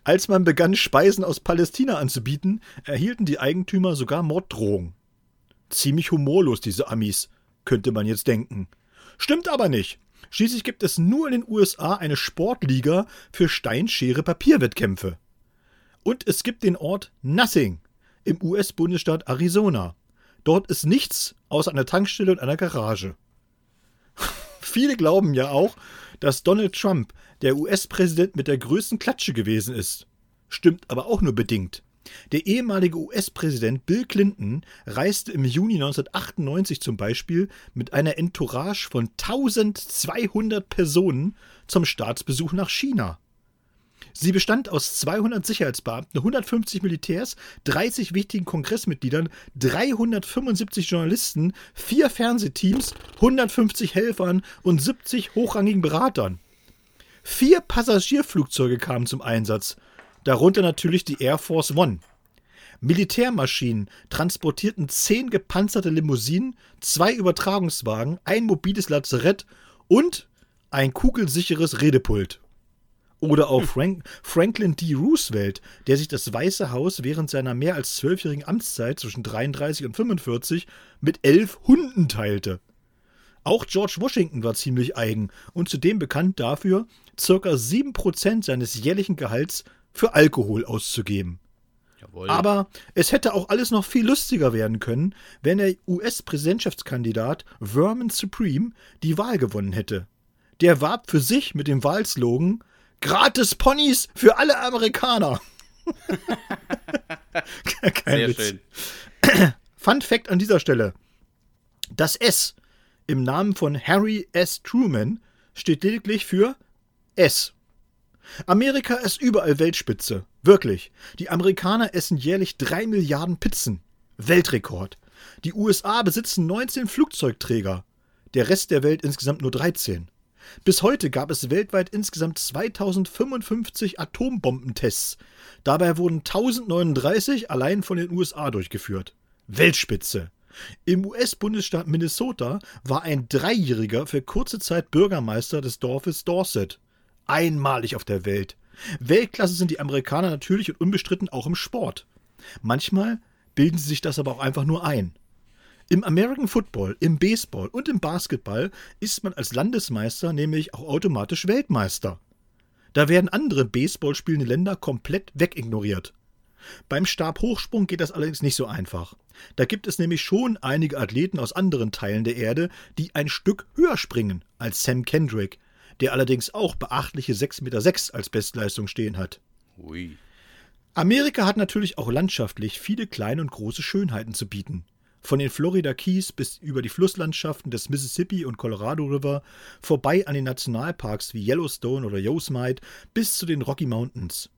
[SPEAKER 2] Als man begann, Speisen aus Palästina anzubieten, erhielten die Eigentümer sogar Morddrohungen. Ziemlich humorlos, diese Amis, könnte man jetzt denken. Stimmt aber nicht. Schließlich gibt es nur in den USA eine Sportliga für Steinschere-Papierwettkämpfe. Und es gibt den Ort Nothing im US-Bundesstaat Arizona. Dort ist nichts außer einer Tankstelle und einer Garage. Viele glauben ja auch, dass Donald Trump der US-Präsident mit der größten Klatsche gewesen ist. Stimmt aber auch nur bedingt. Der ehemalige US-Präsident Bill Clinton reiste im Juni 1998 zum Beispiel mit einer Entourage von 1200 Personen zum Staatsbesuch nach China. Sie bestand aus 200 Sicherheitsbeamten, 150 Militärs, 30 wichtigen Kongressmitgliedern, 375 Journalisten, vier Fernsehteams, 150 Helfern und 70 hochrangigen Beratern. Vier Passagierflugzeuge kamen zum Einsatz, darunter natürlich die Air Force One. Militärmaschinen transportierten zehn gepanzerte Limousinen, zwei Übertragungswagen, ein mobiles Lazarett und ein kugelsicheres Redepult. Oder auch Frank Franklin D. Roosevelt, der sich das Weiße Haus während seiner mehr als zwölfjährigen Amtszeit zwischen 33 und 45 mit elf Hunden teilte. Auch George Washington war ziemlich eigen und zudem bekannt dafür, ca. 7% seines jährlichen Gehalts für Alkohol auszugeben. Jawohl. Aber es hätte auch alles noch viel lustiger werden können, wenn der US-Präsidentschaftskandidat Vermin Supreme die Wahl gewonnen hätte. Der warb für sich mit dem Wahlslogan Gratis Ponys für alle Amerikaner. Kein Sehr Witz. schön. Fun Fact an dieser Stelle. Das S im Namen von Harry S. Truman steht lediglich für S. Amerika ist überall Weltspitze. Wirklich. Die Amerikaner essen jährlich drei Milliarden Pizzen. Weltrekord. Die USA besitzen 19 Flugzeugträger. Der Rest der Welt insgesamt nur 13. Bis heute gab es weltweit insgesamt 2055 Atombombentests. Dabei wurden 1039 allein von den USA durchgeführt. Weltspitze. Im US-Bundesstaat Minnesota war ein Dreijähriger für kurze Zeit Bürgermeister des Dorfes Dorset. Einmalig auf der Welt. Weltklasse sind die Amerikaner natürlich und unbestritten auch im Sport. Manchmal bilden sie sich das aber auch einfach nur ein. Im American Football, im Baseball und im Basketball ist man als Landesmeister nämlich auch automatisch Weltmeister. Da werden andere Baseball spielende Länder komplett wegignoriert. Beim Stabhochsprung geht das allerdings nicht so einfach. Da gibt es nämlich schon einige Athleten aus anderen Teilen der Erde, die ein Stück höher springen als Sam Kendrick, der allerdings auch beachtliche 6,6 Meter als Bestleistung stehen hat. Ui. Amerika hat natürlich auch landschaftlich viele kleine und große Schönheiten zu bieten. Von den Florida Keys bis über die Flusslandschaften des Mississippi und Colorado River, vorbei an den Nationalparks wie Yellowstone oder Yosemite bis zu den Rocky Mountains.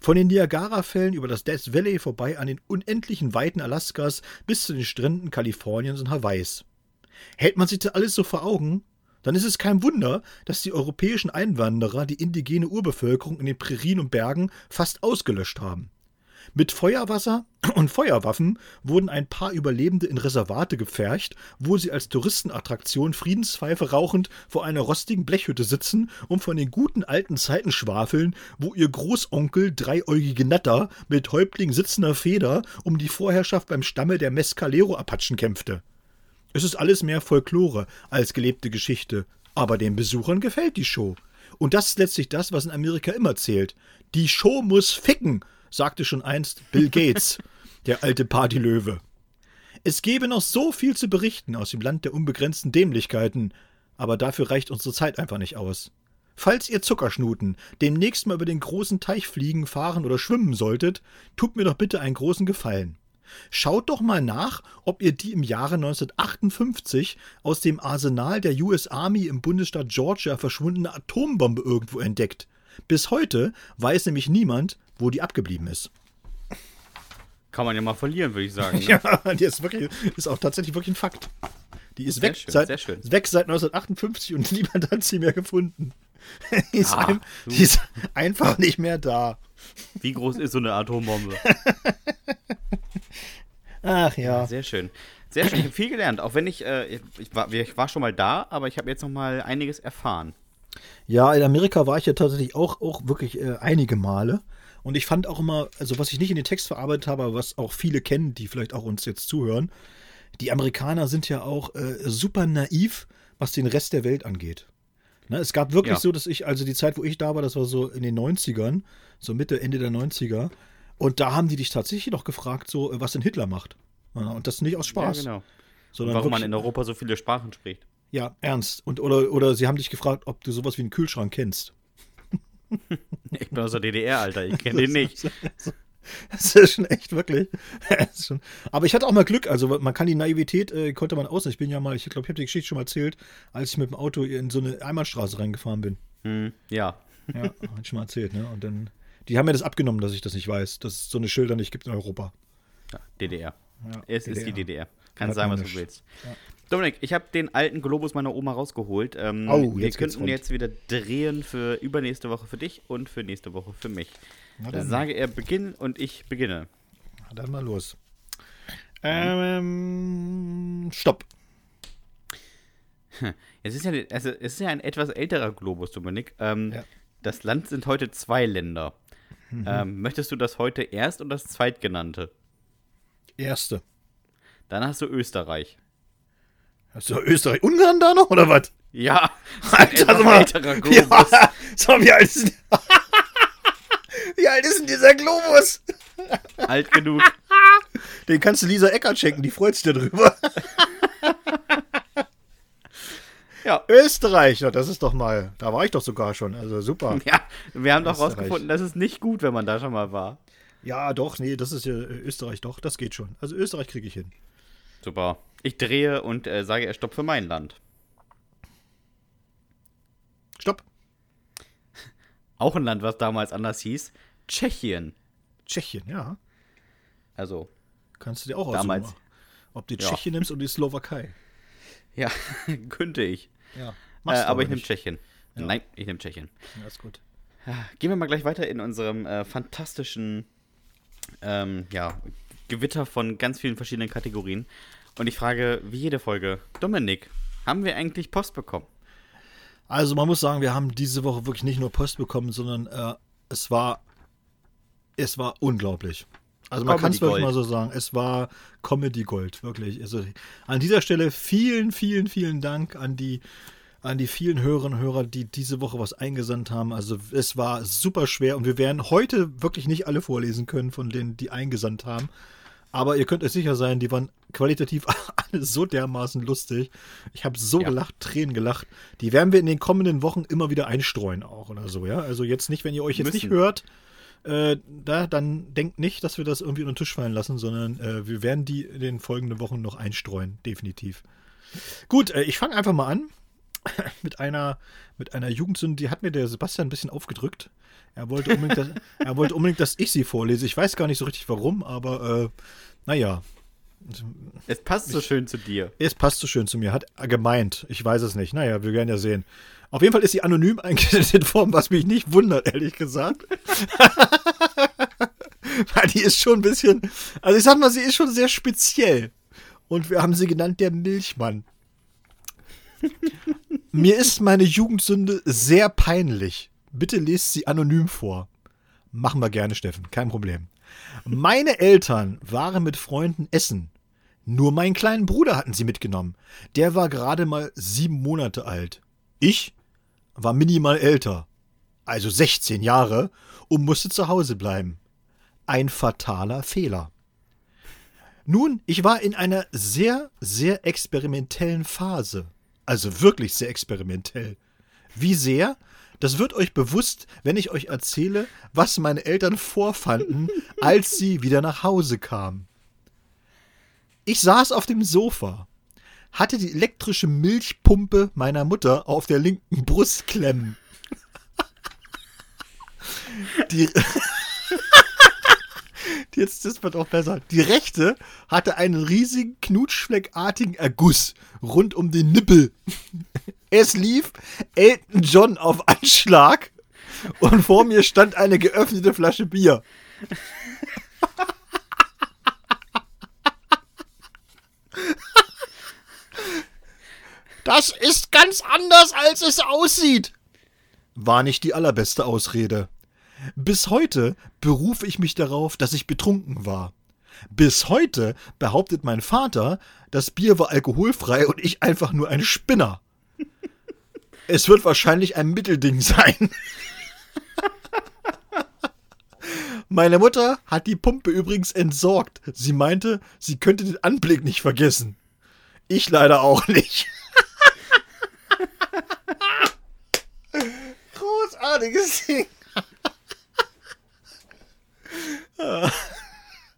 [SPEAKER 2] Von den Niagara-Fällen über das Death Valley vorbei an den unendlichen Weiten Alaskas bis zu den Stränden Kaliforniens und Hawaiis. Hält man sich das alles so vor Augen, dann ist es kein Wunder, dass die europäischen Einwanderer die indigene Urbevölkerung in den Prärien und Bergen fast ausgelöscht haben. Mit Feuerwasser und Feuerwaffen wurden ein paar Überlebende in Reservate gepfercht, wo sie als Touristenattraktion Friedenspfeife rauchend vor einer rostigen Blechhütte sitzen und von den guten alten Zeiten schwafeln, wo ihr Großonkel dreieugige Natter mit Häuptling sitzender Feder um die Vorherrschaft beim Stamme der Mescalero-Apachen kämpfte. Es ist alles mehr Folklore als gelebte Geschichte, aber den Besuchern gefällt die Show. Und das ist letztlich das, was in Amerika immer zählt. Die Show muss ficken, sagte schon einst Bill Gates, der alte Partylöwe. Es gäbe noch so viel zu berichten aus dem Land der unbegrenzten Dämlichkeiten, aber dafür reicht unsere Zeit einfach nicht aus. Falls ihr Zuckerschnuten demnächst mal über den großen Teich fliegen, fahren oder schwimmen solltet, tut mir doch bitte einen großen Gefallen. Schaut doch mal nach, ob ihr die im Jahre 1958 aus dem Arsenal der US Army im Bundesstaat Georgia verschwundene Atombombe irgendwo entdeckt. Bis heute weiß nämlich niemand, wo die abgeblieben ist.
[SPEAKER 1] Kann man ja mal verlieren, würde ich sagen. Ne?
[SPEAKER 2] Ja, die ist wirklich, ist auch tatsächlich wirklich ein Fakt. Die ist
[SPEAKER 1] Sehr
[SPEAKER 2] weg,
[SPEAKER 1] schön,
[SPEAKER 2] seit, weg seit 1958 und niemand hat sie mehr gefunden. Die ist,
[SPEAKER 1] Ah,
[SPEAKER 2] ein, die ist einfach nicht mehr da.
[SPEAKER 1] Wie groß ist so eine Atombombe?
[SPEAKER 2] Ach ja.
[SPEAKER 1] Sehr schön. Sehr schön. Ich habe viel gelernt. Auch wenn ich, äh, ich, war, ich war schon mal da, aber ich habe jetzt noch mal einiges erfahren.
[SPEAKER 2] Ja, in Amerika war ich ja tatsächlich auch, auch wirklich äh, einige Male. Und ich fand auch immer, also was ich nicht in den Text verarbeitet habe, aber was auch viele kennen, die vielleicht auch uns jetzt zuhören, die Amerikaner sind ja auch äh, super naiv, was den Rest der Welt angeht. Ne, es gab wirklich
[SPEAKER 1] Ja.
[SPEAKER 2] so, dass ich, also die Zeit, wo ich da war, das war so in den 90ern, so Mitte, Ende der 90er. Und da haben die dich tatsächlich noch gefragt, so, äh, was denn Hitler macht. Und das nicht aus Spaß.
[SPEAKER 1] Ja, genau.
[SPEAKER 2] Sondern
[SPEAKER 1] Warum man
[SPEAKER 2] wirklich-
[SPEAKER 1] in Europa so viele Sprachen spricht.
[SPEAKER 2] ja, ernst. Und, oder, oder sie haben dich gefragt, ob du sowas wie einen Kühlschrank kennst.
[SPEAKER 1] Ich bin aus der DDR, Alter. Ich kenne den nicht.
[SPEAKER 2] Das ist schon echt wirklich. Schon. Aber ich hatte auch mal Glück. Also man kann die Naivität, äh, konnte man aus. Ich bin ja mal, ich glaube, ich habe die Geschichte schon mal erzählt, als ich mit dem Auto in so eine Einbahnstraße reingefahren bin.
[SPEAKER 1] Hm, ja.
[SPEAKER 2] Ja, habe ich schon mal erzählt. Ne? Und dann, die haben mir das abgenommen, dass ich das nicht weiß, dass es so eine Schilder nicht gibt in Europa.
[SPEAKER 1] ja. DDR.
[SPEAKER 2] Ja,
[SPEAKER 1] Es ist die DDR. Kannst sagen, was du willst. Dominik, ich habe den alten Globus meiner Oma rausgeholt. Ähm,
[SPEAKER 2] Oh,
[SPEAKER 1] wir
[SPEAKER 2] jetzt geht's
[SPEAKER 1] könnten
[SPEAKER 2] rund.
[SPEAKER 1] jetzt wieder drehen für übernächste Woche für dich und für nächste Woche für mich.
[SPEAKER 2] Na dann,
[SPEAKER 1] Sage er Beginn und ich beginne.
[SPEAKER 2] dann mal los. Ähm, stopp.
[SPEAKER 1] Es ist ja, also es ist ja ein etwas älterer Globus, Dominik. Ähm,
[SPEAKER 2] Ja.
[SPEAKER 1] Das Land sind heute zwei Länder.
[SPEAKER 2] Mhm.
[SPEAKER 1] Ähm, möchtest du das heute erst und das zweitgenannte?
[SPEAKER 2] Erste.
[SPEAKER 1] Dann hast du Österreich.
[SPEAKER 2] Hast du Österreich, Ungarn da noch oder was?
[SPEAKER 1] Ja,
[SPEAKER 2] Alter, sag mal. Ja, so, wie alt ist denn, Wie alt ist denn dieser Globus?
[SPEAKER 1] Alt genug.
[SPEAKER 2] Den kannst du Lisa Eckert schenken, die freut sich darüber.
[SPEAKER 1] Ja.
[SPEAKER 2] Österreich, ja, das ist doch mal, da war ich doch sogar schon, also super.
[SPEAKER 1] Ja, wir haben doch rausgefunden, das ist nicht gut, wenn man da schon mal war.
[SPEAKER 2] Ja, doch, nee, das ist ja äh, Österreich, doch, das geht schon. Also Österreich kriege ich hin.
[SPEAKER 1] Super. Ich drehe und äh, sage er Stopp für mein Land.
[SPEAKER 2] Stopp.
[SPEAKER 1] Auch ein Land, was damals anders hieß. Tschechien.
[SPEAKER 2] Tschechien, ja.
[SPEAKER 1] Also,
[SPEAKER 2] Kannst du dir auch aussuchen,
[SPEAKER 1] Damals.
[SPEAKER 2] ob du
[SPEAKER 1] Ja.
[SPEAKER 2] Tschechien nimmst oder die Slowakei.
[SPEAKER 1] ja, könnte ich.
[SPEAKER 2] Ja,
[SPEAKER 1] Äh,
[SPEAKER 2] du
[SPEAKER 1] aber ich nehme. Tschechien.
[SPEAKER 2] Ja.
[SPEAKER 1] Nein, ich nehme Tschechien.
[SPEAKER 2] Ja, ist gut.
[SPEAKER 1] Gehen wir mal gleich weiter in unserem äh, fantastischen ähm, ja, Gewitter von ganz vielen verschiedenen Kategorien. Und ich frage, wie jede Folge, Dominik, haben wir eigentlich Post bekommen?
[SPEAKER 2] Also man muss sagen, wir haben diese Woche wirklich nicht nur Post bekommen, sondern äh, es war es war unglaublich. Also man kann es wirklich mal so sagen, es war Comedy Gold, wirklich. Also an dieser Stelle vielen, vielen, vielen Dank an die an die vielen Hörerinnen und Hörer, die diese Woche was eingesandt haben. Also es war super schwer und wir werden heute wirklich nicht alle vorlesen können von denen, die eingesandt haben. Aber ihr könnt euch sicher sein, die waren qualitativ alle so dermaßen lustig. Ich habe so
[SPEAKER 1] Ja.
[SPEAKER 2] gelacht, Tränen gelacht. Die werden wir in den kommenden Wochen immer wieder einstreuen auch oder so, ja. Also jetzt nicht, wenn ihr euch jetzt nicht
[SPEAKER 1] Müssen.
[SPEAKER 2] hört, äh, da, dann denkt nicht, dass wir das irgendwie unter den Tisch fallen lassen, sondern äh, wir werden die in den folgenden Wochen noch einstreuen, definitiv. Gut, äh, ich fange einfach mal an mit einer, mit einer Jugendsünde, die hat mir der Sebastian ein bisschen aufgedrückt. Er wollte unbedingt, dass, er wollte unbedingt, dass ich sie vorlese. Ich weiß gar nicht so richtig warum, aber äh, naja.
[SPEAKER 1] Es passt so schön zu dir.
[SPEAKER 2] Es passt so schön zu mir. Hat gemeint. Ich weiß es nicht. Naja, wir werden ja sehen. Auf jeden Fall ist sie anonym eingestellt in Form, was mich nicht wundert, ehrlich gesagt. Weil die ist schon ein bisschen. Also ich sag mal, sie ist schon sehr speziell. Und wir haben sie genannt der Milchmann. Mir ist meine Jugendsünde sehr peinlich. Bitte lest sie anonym vor. Machen wir gerne, Steffen, kein Problem. Meine Eltern waren mit Freunden essen. Nur meinen kleinen Bruder hatten sie mitgenommen. Der war gerade mal sieben Monate alt. Ich war minimal älter, also 16 Jahre, und musste zu Hause bleiben. Ein fataler Fehler. Nun, ich war in einer sehr, sehr experimentellen Phase. Also wirklich sehr experimentell. Wie sehr? Das wird euch bewusst, wenn ich euch erzähle, was meine Eltern vorfanden, als sie wieder nach Hause kamen. Ich saß auf dem Sofa, hatte die elektrische Milchpumpe meiner Mutter auf der linken Brust klemmen. Die Jetzt ist es auch besser. Die rechte hatte einen riesigen knutschfleckartigen Erguss rund um den Nippel. Es lief Elton John auf Anschlag und vor mir stand eine geöffnete Flasche Bier. Das ist ganz anders, als es aussieht. War nicht die allerbeste Ausrede. Bis heute berufe ich mich darauf, dass ich betrunken war. Bis heute behauptet mein Vater, das Bier war alkoholfrei und ich einfach nur ein Spinner. Es wird wahrscheinlich ein Mittelding sein. Meine Mutter hat die Pumpe übrigens entsorgt. Sie meinte, sie könnte den Anblick nicht vergessen. Ich leider auch nicht. Großartiges Ding.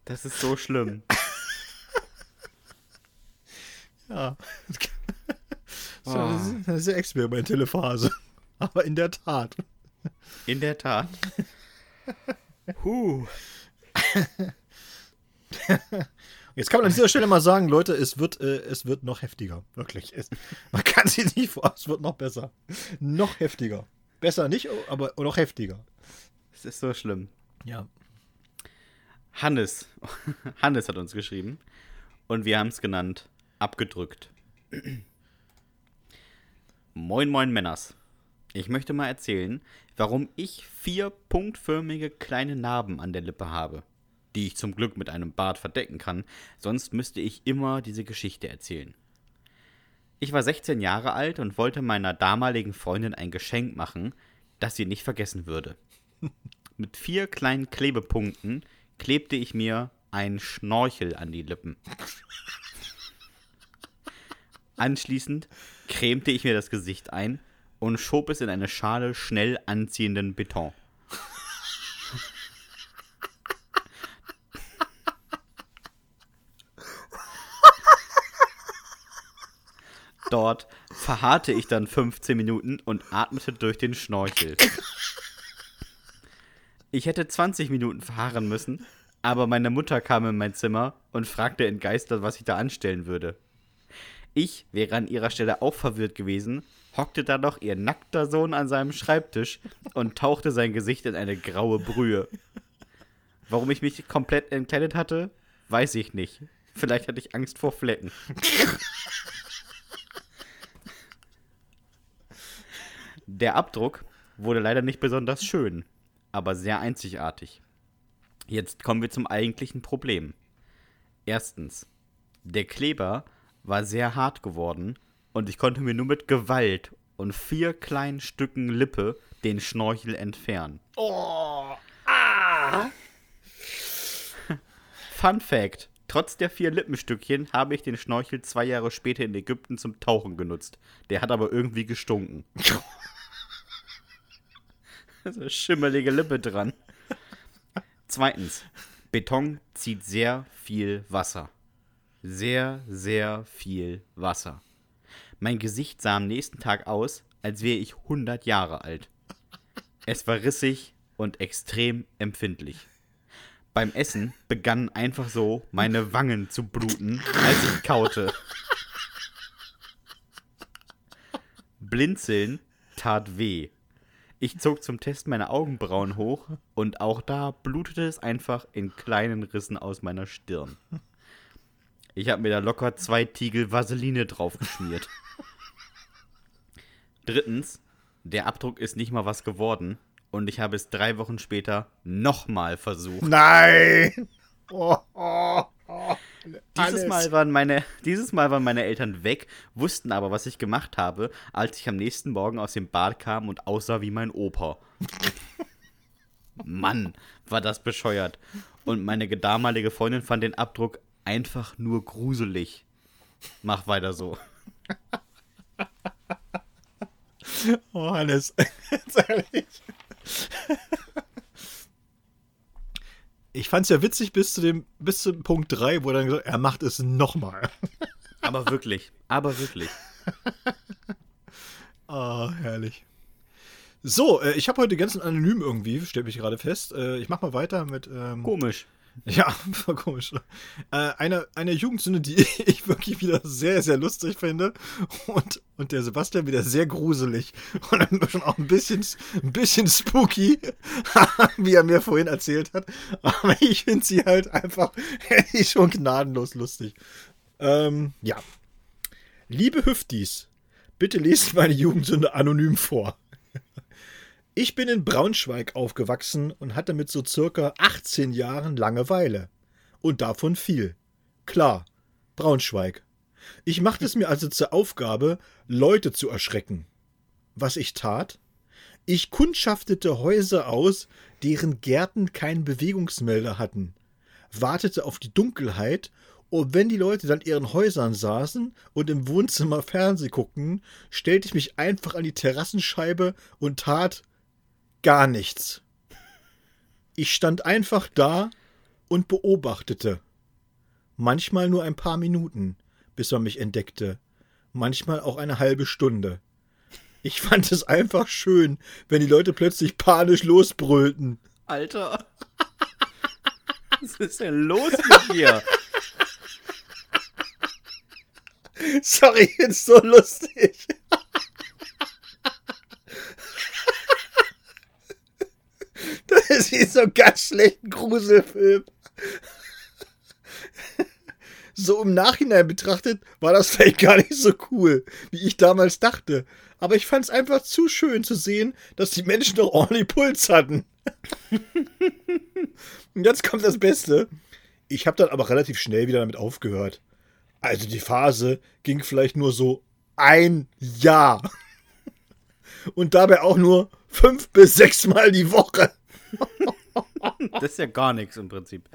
[SPEAKER 1] Das ist so schlimm.
[SPEAKER 2] Ja. Das ist eine- eine sehr experimentelle Phase. Aber in der Tat.
[SPEAKER 1] In der Tat. Huh.
[SPEAKER 2] Jetzt kann man an dieser Stelle mal sagen, Leute, es wird, äh, es wird noch heftiger. Wirklich. Es, man kann sich nicht vor, es wird noch besser. Noch heftiger. Besser nicht, aber noch heftiger.
[SPEAKER 1] Es ist so schlimm.
[SPEAKER 2] Ja.
[SPEAKER 1] Hannes. Hannes hat uns geschrieben. Und wir haben es genannt. Abgedrückt. Moin, moin, Männers. Ich möchte mal erzählen, warum ich vier punktförmige kleine Narben an der Lippe habe. Die ich zum Glück mit einem Bart verdecken kann, sonst müsste ich immer diese Geschichte erzählen. Ich war 16 Jahre alt und wollte meiner damaligen Freundin ein Geschenk machen, das sie nicht vergessen würde. Mit vier kleinen Klebepunkten klebte ich mir einen Schnorchel an die Lippen. Anschließend cremte ich mir das Gesicht ein und schob es in eine Schale schnell anziehenden Beton. Dort verharrte ich dann 15 Minuten und atmete durch den Schnorchel. Ich hätte 20 Minuten verharren müssen, aber meine Mutter kam in mein Zimmer und fragte entgeistert, was ich da anstellen würde. Ich wäre an ihrer Stelle auch verwirrt gewesen, hockte da noch ihr nackter Sohn an seinem Schreibtisch und tauchte sein Gesicht in eine graue Brühe. Warum ich mich komplett entkleidet hatte, weiß ich nicht. Vielleicht hatte ich Angst vor Flecken. Der Abdruck wurde leider nicht besonders schön, aber sehr einzigartig. Jetzt kommen wir zum eigentlichen Problem. Erstens, der Kleber war sehr hart geworden und ich konnte mir nur mit Gewalt und vier kleinen Stücken Lippe den Schnorchel entfernen.
[SPEAKER 2] Oh. Ah.
[SPEAKER 1] Fun Fact: Trotz der vier Lippenstückchen habe ich den Schnorchel zwei Jahre später in Ägypten zum Tauchen genutzt. Der hat aber irgendwie gestunken. so eine schimmerlige Lippe dran. Zweitens, Beton zieht sehr viel Wasser. Sehr, sehr viel Wasser. Mein Gesicht sah am nächsten Tag aus, als wäre ich 100 Jahre alt. Es war rissig und extrem empfindlich. Beim Essen begannen einfach so meine Wangen zu bluten, als ich kaute. Blinzeln tat weh. Ich zog zum Test meine Augenbrauen hoch und auch da blutete es einfach in kleinen Rissen aus meiner Stirn. Ich habe mir da locker zwei Tiegel Vaseline draufgeschmiert. Drittens, der Abdruck ist nicht mal was geworden und ich habe es drei Wochen später nochmal versucht.
[SPEAKER 2] Nein! Oh, oh, oh.
[SPEAKER 1] Dieses Mal, waren meine, dieses Mal waren meine Eltern weg, wussten aber, was ich gemacht habe, als ich am nächsten Morgen aus dem Bad kam und aussah wie mein Opa. Mann, war das bescheuert. Und meine damalige Freundin fand den Abdruck einfach nur gruselig. Mach weiter so.
[SPEAKER 2] Oh, Hannes, ganz ehrlich. Ich fand's ja witzig bis zu dem, bis zum Punkt 3, wo er dann gesagt er macht es nochmal.
[SPEAKER 1] Aber wirklich, aber wirklich.
[SPEAKER 2] Ah, herrlich. So, äh, ich habe heute ganz anonym irgendwie, stellt mich gerade fest. Äh, ich mach mal weiter mit. Ähm,
[SPEAKER 1] Komisch.
[SPEAKER 2] Ja, war komisch. Äh, eine, eine Jugendsünde, die ich wirklich wieder sehr, sehr lustig finde. Und, und der Sebastian wieder sehr gruselig. Und dann schon auch ein bisschen, ein bisschen spooky, wie er mir vorhin erzählt hat. Aber ich finde sie halt einfach schon gnadenlos lustig. Ähm, ja. Liebe Hüftis, bitte lest meine Jugendsünde anonym vor. Ich bin in Braunschweig aufgewachsen und hatte mit so circa 18 Jahren Langeweile. Und davon viel. Klar, Braunschweig. Ich machte es mir also zur Aufgabe, Leute zu erschrecken. Was ich tat? Ich kundschaftete Häuser aus, deren Gärten keinen Bewegungsmelder hatten, wartete auf die Dunkelheit, und wenn die Leute dann ihren Häusern saßen und im Wohnzimmer Fernseh guckten, stellte ich mich einfach an die Terrassenscheibe und tat gar nichts. Ich stand einfach da und beobachtete. Manchmal nur ein paar Minuten, bis man mich entdeckte. Manchmal auch eine halbe Stunde. Ich fand es einfach schön, wenn die Leute plötzlich panisch losbrüllten.
[SPEAKER 1] Alter. Was ist denn los mit dir?
[SPEAKER 2] Sorry, ist so lustig. Wie so ein ganz schlechten Gruselfilm. So im Nachhinein betrachtet war das vielleicht gar nicht so cool, wie ich damals dachte. Aber ich fand es einfach zu schön zu sehen, dass die Menschen doch ordentlich Puls hatten. Und jetzt kommt das Beste. Ich habe dann aber relativ schnell wieder damit aufgehört. Also die Phase ging vielleicht nur so ein Jahr. Und dabei auch nur fünf bis sechs Mal die Woche.
[SPEAKER 1] Das ist ja gar nichts im Prinzip.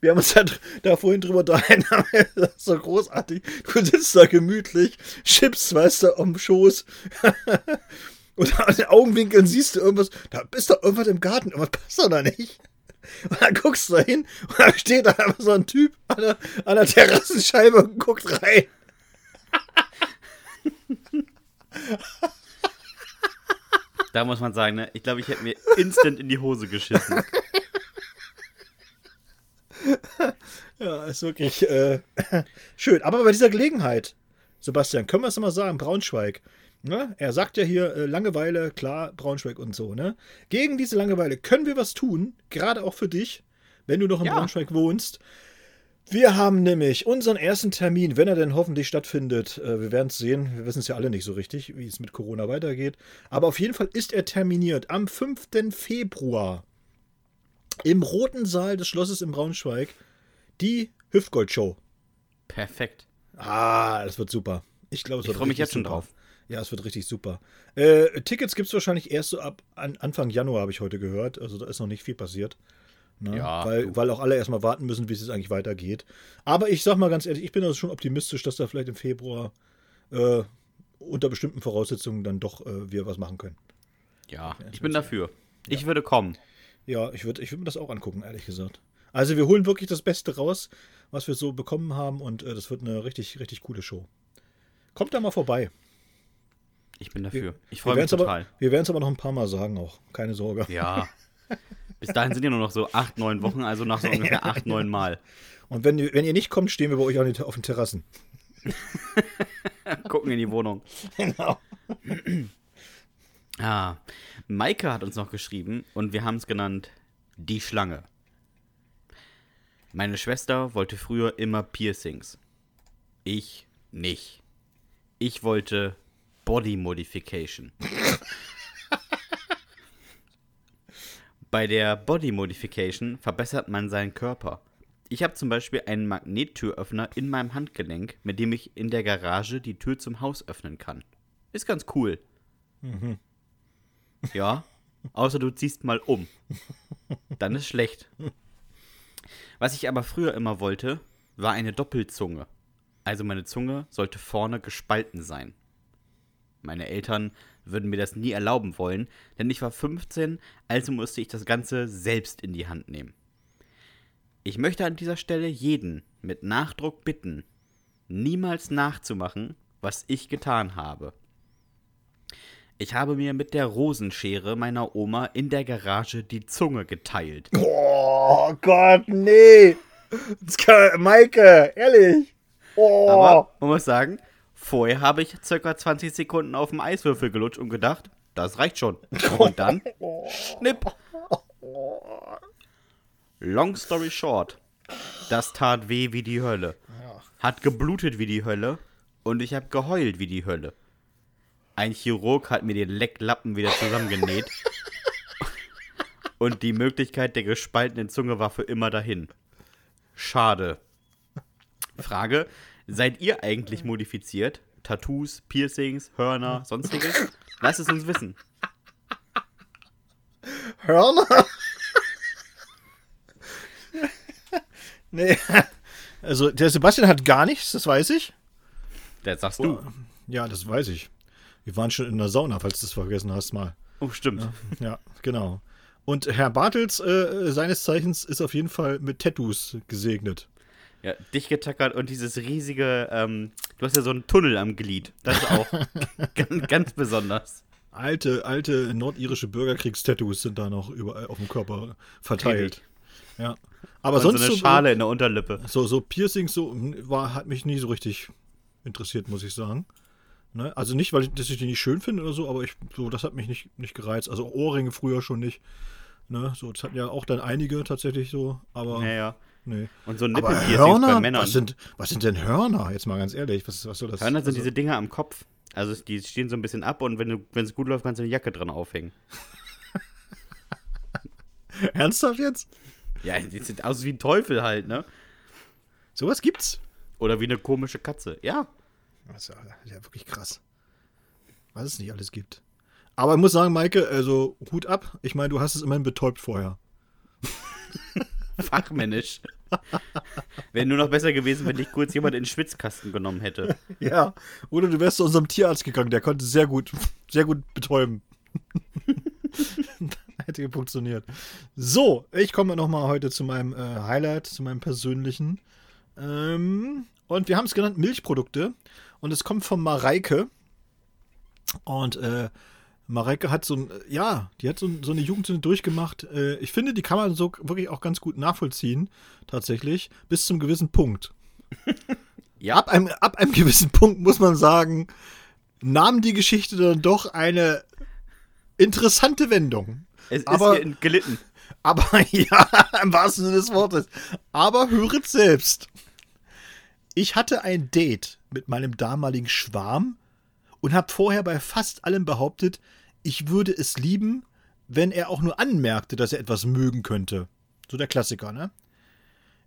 [SPEAKER 2] Wir haben uns ja da vorhin drüber unterhalten, das ist so großartig. Du sitzt da gemütlich, Chips, weißt du, am Schoß. Und an den Augenwinkeln siehst du irgendwas, da ist doch irgendwas im Garten, irgendwas passt doch da nicht. Und dann guckst du da hin und da steht da einfach so ein Typ an der, an der Terrassenscheibe und guckt rein.
[SPEAKER 1] Da muss man sagen, ne? ich glaube, ich hätte mir instant in die Hose geschissen.
[SPEAKER 2] Ja, ist wirklich äh, schön. Aber bei dieser Gelegenheit, Sebastian, können wir es mal sagen, Braunschweig. Ne? Er sagt ja hier äh, Langeweile, klar, Braunschweig und so. Ne? Gegen diese Langeweile können wir was tun, gerade auch für dich, wenn du noch in
[SPEAKER 1] Ja.
[SPEAKER 2] Braunschweig wohnst. Wir haben nämlich unseren ersten Termin, wenn er denn hoffentlich stattfindet. Äh, wir werden es sehen. Wir wissen es ja alle nicht so richtig, wie es mit Corona weitergeht. Aber auf jeden Fall ist er terminiert am 5. Februar im Roten Saal des Schlosses in Braunschweig. Die Hüftgold-Show.
[SPEAKER 1] Perfekt.
[SPEAKER 2] Ah, das wird super. Ich glaube, es
[SPEAKER 1] Ich
[SPEAKER 2] wird
[SPEAKER 1] freu mich
[SPEAKER 2] richtig
[SPEAKER 1] jetzt schon
[SPEAKER 2] super.
[SPEAKER 1] drauf.
[SPEAKER 2] Ja, es wird richtig super. Äh, Tickets gibt es wahrscheinlich erst so ab an Anfang Januar, habe ich heute gehört. Also da ist noch nicht viel passiert. Ne?
[SPEAKER 1] Ja,
[SPEAKER 2] weil, weil auch alle erstmal warten müssen, wie es jetzt eigentlich weitergeht. Aber ich sag mal ganz ehrlich, ich bin also schon optimistisch, dass da vielleicht im Februar äh, unter bestimmten Voraussetzungen dann doch äh, wir was machen können.
[SPEAKER 1] Ja, ich bin dafür. Ich würde kommen.
[SPEAKER 2] Ja, ich würde ich würd mir das auch angucken, ehrlich gesagt. Also wir holen wirklich das Beste raus, was wir so bekommen haben und äh, das wird eine richtig, richtig coole Show. Kommt da mal vorbei.
[SPEAKER 1] Ich bin dafür. Ich
[SPEAKER 2] Wir
[SPEAKER 1] freue mich total.
[SPEAKER 2] aber, wir werden es aber noch ein paar Mal sagen auch. Keine Sorge.
[SPEAKER 1] Ja. Bis dahin sind ja nur noch so acht, neun Wochen, also nach so ungefähr acht, neun Mal.
[SPEAKER 2] Und wenn, ihr- wenn ihr nicht kommt, stehen wir bei euch auf den Terrassen.
[SPEAKER 1] Gucken in die Wohnung.
[SPEAKER 2] Genau.
[SPEAKER 1] Ah, Maike hat uns noch geschrieben und wir haben es genannt Die Schlange. Meine Schwester wollte früher immer Piercings. Ich nicht. Ich wollte Body Modification. Bei der Body Modification verbessert man seinen Körper. Ich habe zum Beispiel einen Magnettüröffner in meinem Handgelenk, mit dem ich in der Garage die Tür zum Haus öffnen kann. Ist ganz cool. Ja, außer du ziehst mal um. Dann ist schlecht. Was ich aber früher immer wollte, war eine Doppelzunge. Also meine Zunge sollte vorne gespalten sein. Meine Eltern würden mir das nie erlauben wollen, denn ich war 15, also musste ich das Ganze selbst in die Hand nehmen. Ich möchte an dieser Stelle jeden mit Nachdruck bitten, niemals nachzumachen, was ich getan habe. Ich habe mir mit der Rosenschere meiner Oma in der Garage die Zunge geteilt.
[SPEAKER 2] Oh Gott, nee. Kann, Maike, ehrlich. Oh.
[SPEAKER 1] Aber man muss sagen, vorher habe ich circa 20 Sekunden auf dem Eiswürfel gelutscht und gedacht, das reicht schon. Und dann, schnipp. Long story short, das tat weh wie die Hölle. Hat geblutet wie die Hölle und ich habe geheult wie die Hölle. Ein Chirurg hat mir den Lecklappen wieder zusammengenäht. und die Möglichkeit der gespaltenen Zunge war für immer dahin. Schade. Frage: Seid ihr eigentlich modifiziert? Tattoos, Piercings, Hörner, sonstiges? Lasst es uns wissen.
[SPEAKER 2] Hörner? nee. Also, der Sebastian hat gar nichts, das weiß ich.
[SPEAKER 1] Das sagst du.
[SPEAKER 2] Ja, das weiß ich. Wir waren schon in der Sauna, falls du es vergessen hast mal.
[SPEAKER 1] Oh, stimmt.
[SPEAKER 2] Ja, genau. Und Herr Bartels, äh, seines Zeichens, ist auf jeden Fall mit Tattoos gesegnet.
[SPEAKER 1] Ja, dicht getackert und dieses riesige, ähm, du hast ja so einen Tunnel am Glied. Das ist auch ganz, ganz besonders.
[SPEAKER 2] Alte, alte nordirische Bürgerkriegstattoos sind da noch überall auf dem Körper verteilt. Ja. Aber
[SPEAKER 1] Und
[SPEAKER 2] sonst
[SPEAKER 1] so eine
[SPEAKER 2] so,
[SPEAKER 1] Schale in der Unterlippe.
[SPEAKER 2] so, so Piercings so hm, war, hat mich nie so richtig interessiert, muss ich sagen. Ne? Also nicht, weil ich, dass ich die nicht schön finde oder so, aber ich, so, das hat mich nicht, nicht gereizt. Also Ohrringe früher schon nicht. Ne? So, das hatten ja auch dann einige tatsächlich so, aber
[SPEAKER 1] Ja, ja.
[SPEAKER 2] Nee.
[SPEAKER 1] Und so
[SPEAKER 2] Aber
[SPEAKER 1] Nippelpiercings bei
[SPEAKER 2] Hörner?
[SPEAKER 1] Männern.
[SPEAKER 2] Was sind, was sind denn Hörner? Jetzt mal ganz ehrlich, was, was soll das?
[SPEAKER 1] Hörner sind
[SPEAKER 2] also,
[SPEAKER 1] diese Dinger am Kopf. Also die stehen so ein bisschen ab und wenn du, wenn es gut läuft, kannst du eine Jacke dran aufhängen.
[SPEAKER 2] Ernsthaft jetzt?
[SPEAKER 1] Ja, die sieht aus wie ein Teufel halt, ne?
[SPEAKER 2] Sowas gibt's?
[SPEAKER 1] Oder wie eine komische Katze. Ja.
[SPEAKER 2] Das ist ja, das ist ja wirklich krass. Was es nicht alles gibt. Aber ich muss sagen, Maike, also Hut ab. Ich meine, du hast es immerhin betäubt vorher.
[SPEAKER 1] Fachmännisch. Wäre nur noch besser gewesen, wenn dich kurz jemand in den Schwitzkasten genommen hätte.
[SPEAKER 2] Ja. Oder du wärst zu unserem Tierarzt gegangen, der konnte sehr gut, sehr gut betäuben. Hätte funktioniert. So, ich komme nochmal heute zu meinem äh, Highlight, zu meinem persönlichen. Ähm, und wir haben es genannt Milchprodukte. Und es kommt von Mareike. Und äh, Mareike hat so ein, ja, die hat so, so eine Jugendsünde durchgemacht. Äh, ich finde, die kann man so wirklich auch ganz gut nachvollziehen, tatsächlich, bis zum gewissen Punkt.
[SPEAKER 1] Ja,
[SPEAKER 2] Ab einem, ab einem gewissen Punkt muss man sagen, nahm die Geschichte dann doch eine interessante Wendung.
[SPEAKER 1] es ist
[SPEAKER 2] aber-
[SPEAKER 1] hier gelitten.
[SPEAKER 2] Aber ja, im wahrsten Sinne des Wortes. Aber höret selbst. Ich hatte ein Date mit meinem damaligen Schwarm und habe vorher bei fast allem behauptet, ich würde es lieben, wenn er auch nur anmerkte, dass er etwas mögen könnte. So der Klassiker, ne?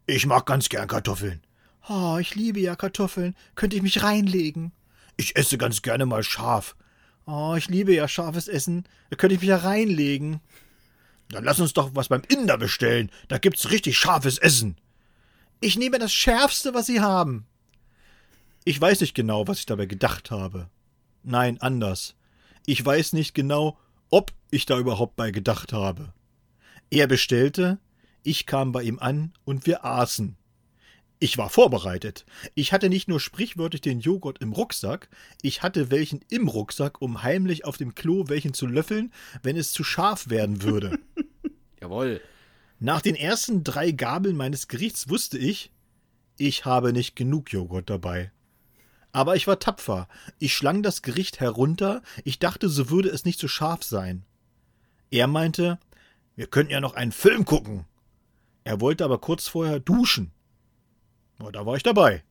[SPEAKER 2] Ich mag ganz gern Kartoffeln. Oh, ich liebe ja Kartoffeln. Könnte ich mich reinlegen? Ich esse ganz gerne mal scharf. Oh, ich liebe ja scharfes Essen. Da könnte ich mich ja reinlegen. Dann lass uns doch was beim Inder bestellen. Da gibt's richtig scharfes Essen. Ich nehme das Schärfste, was Sie haben. Ich weiß nicht genau, was ich dabei gedacht habe. Nein, anders. Ich weiß nicht genau, ob ich da überhaupt bei gedacht habe. Er bestellte, ich kam bei ihm an und wir aßen. Ich war vorbereitet. Ich hatte nicht nur sprichwörtlich den Joghurt im Rucksack, ich hatte welchen im Rucksack, um heimlich auf dem Klo welchen zu löffeln, wenn es zu scharf werden würde.
[SPEAKER 1] Jawohl.
[SPEAKER 2] Nach den ersten drei Gabeln meines Gerichts wusste ich, ich habe nicht genug Joghurt dabei. Aber ich war tapfer. Ich schlang das Gericht herunter, ich dachte, so würde es nicht so scharf sein. Er meinte, wir könnten ja noch einen Film gucken. Er wollte aber kurz vorher duschen. Na, da war ich dabei.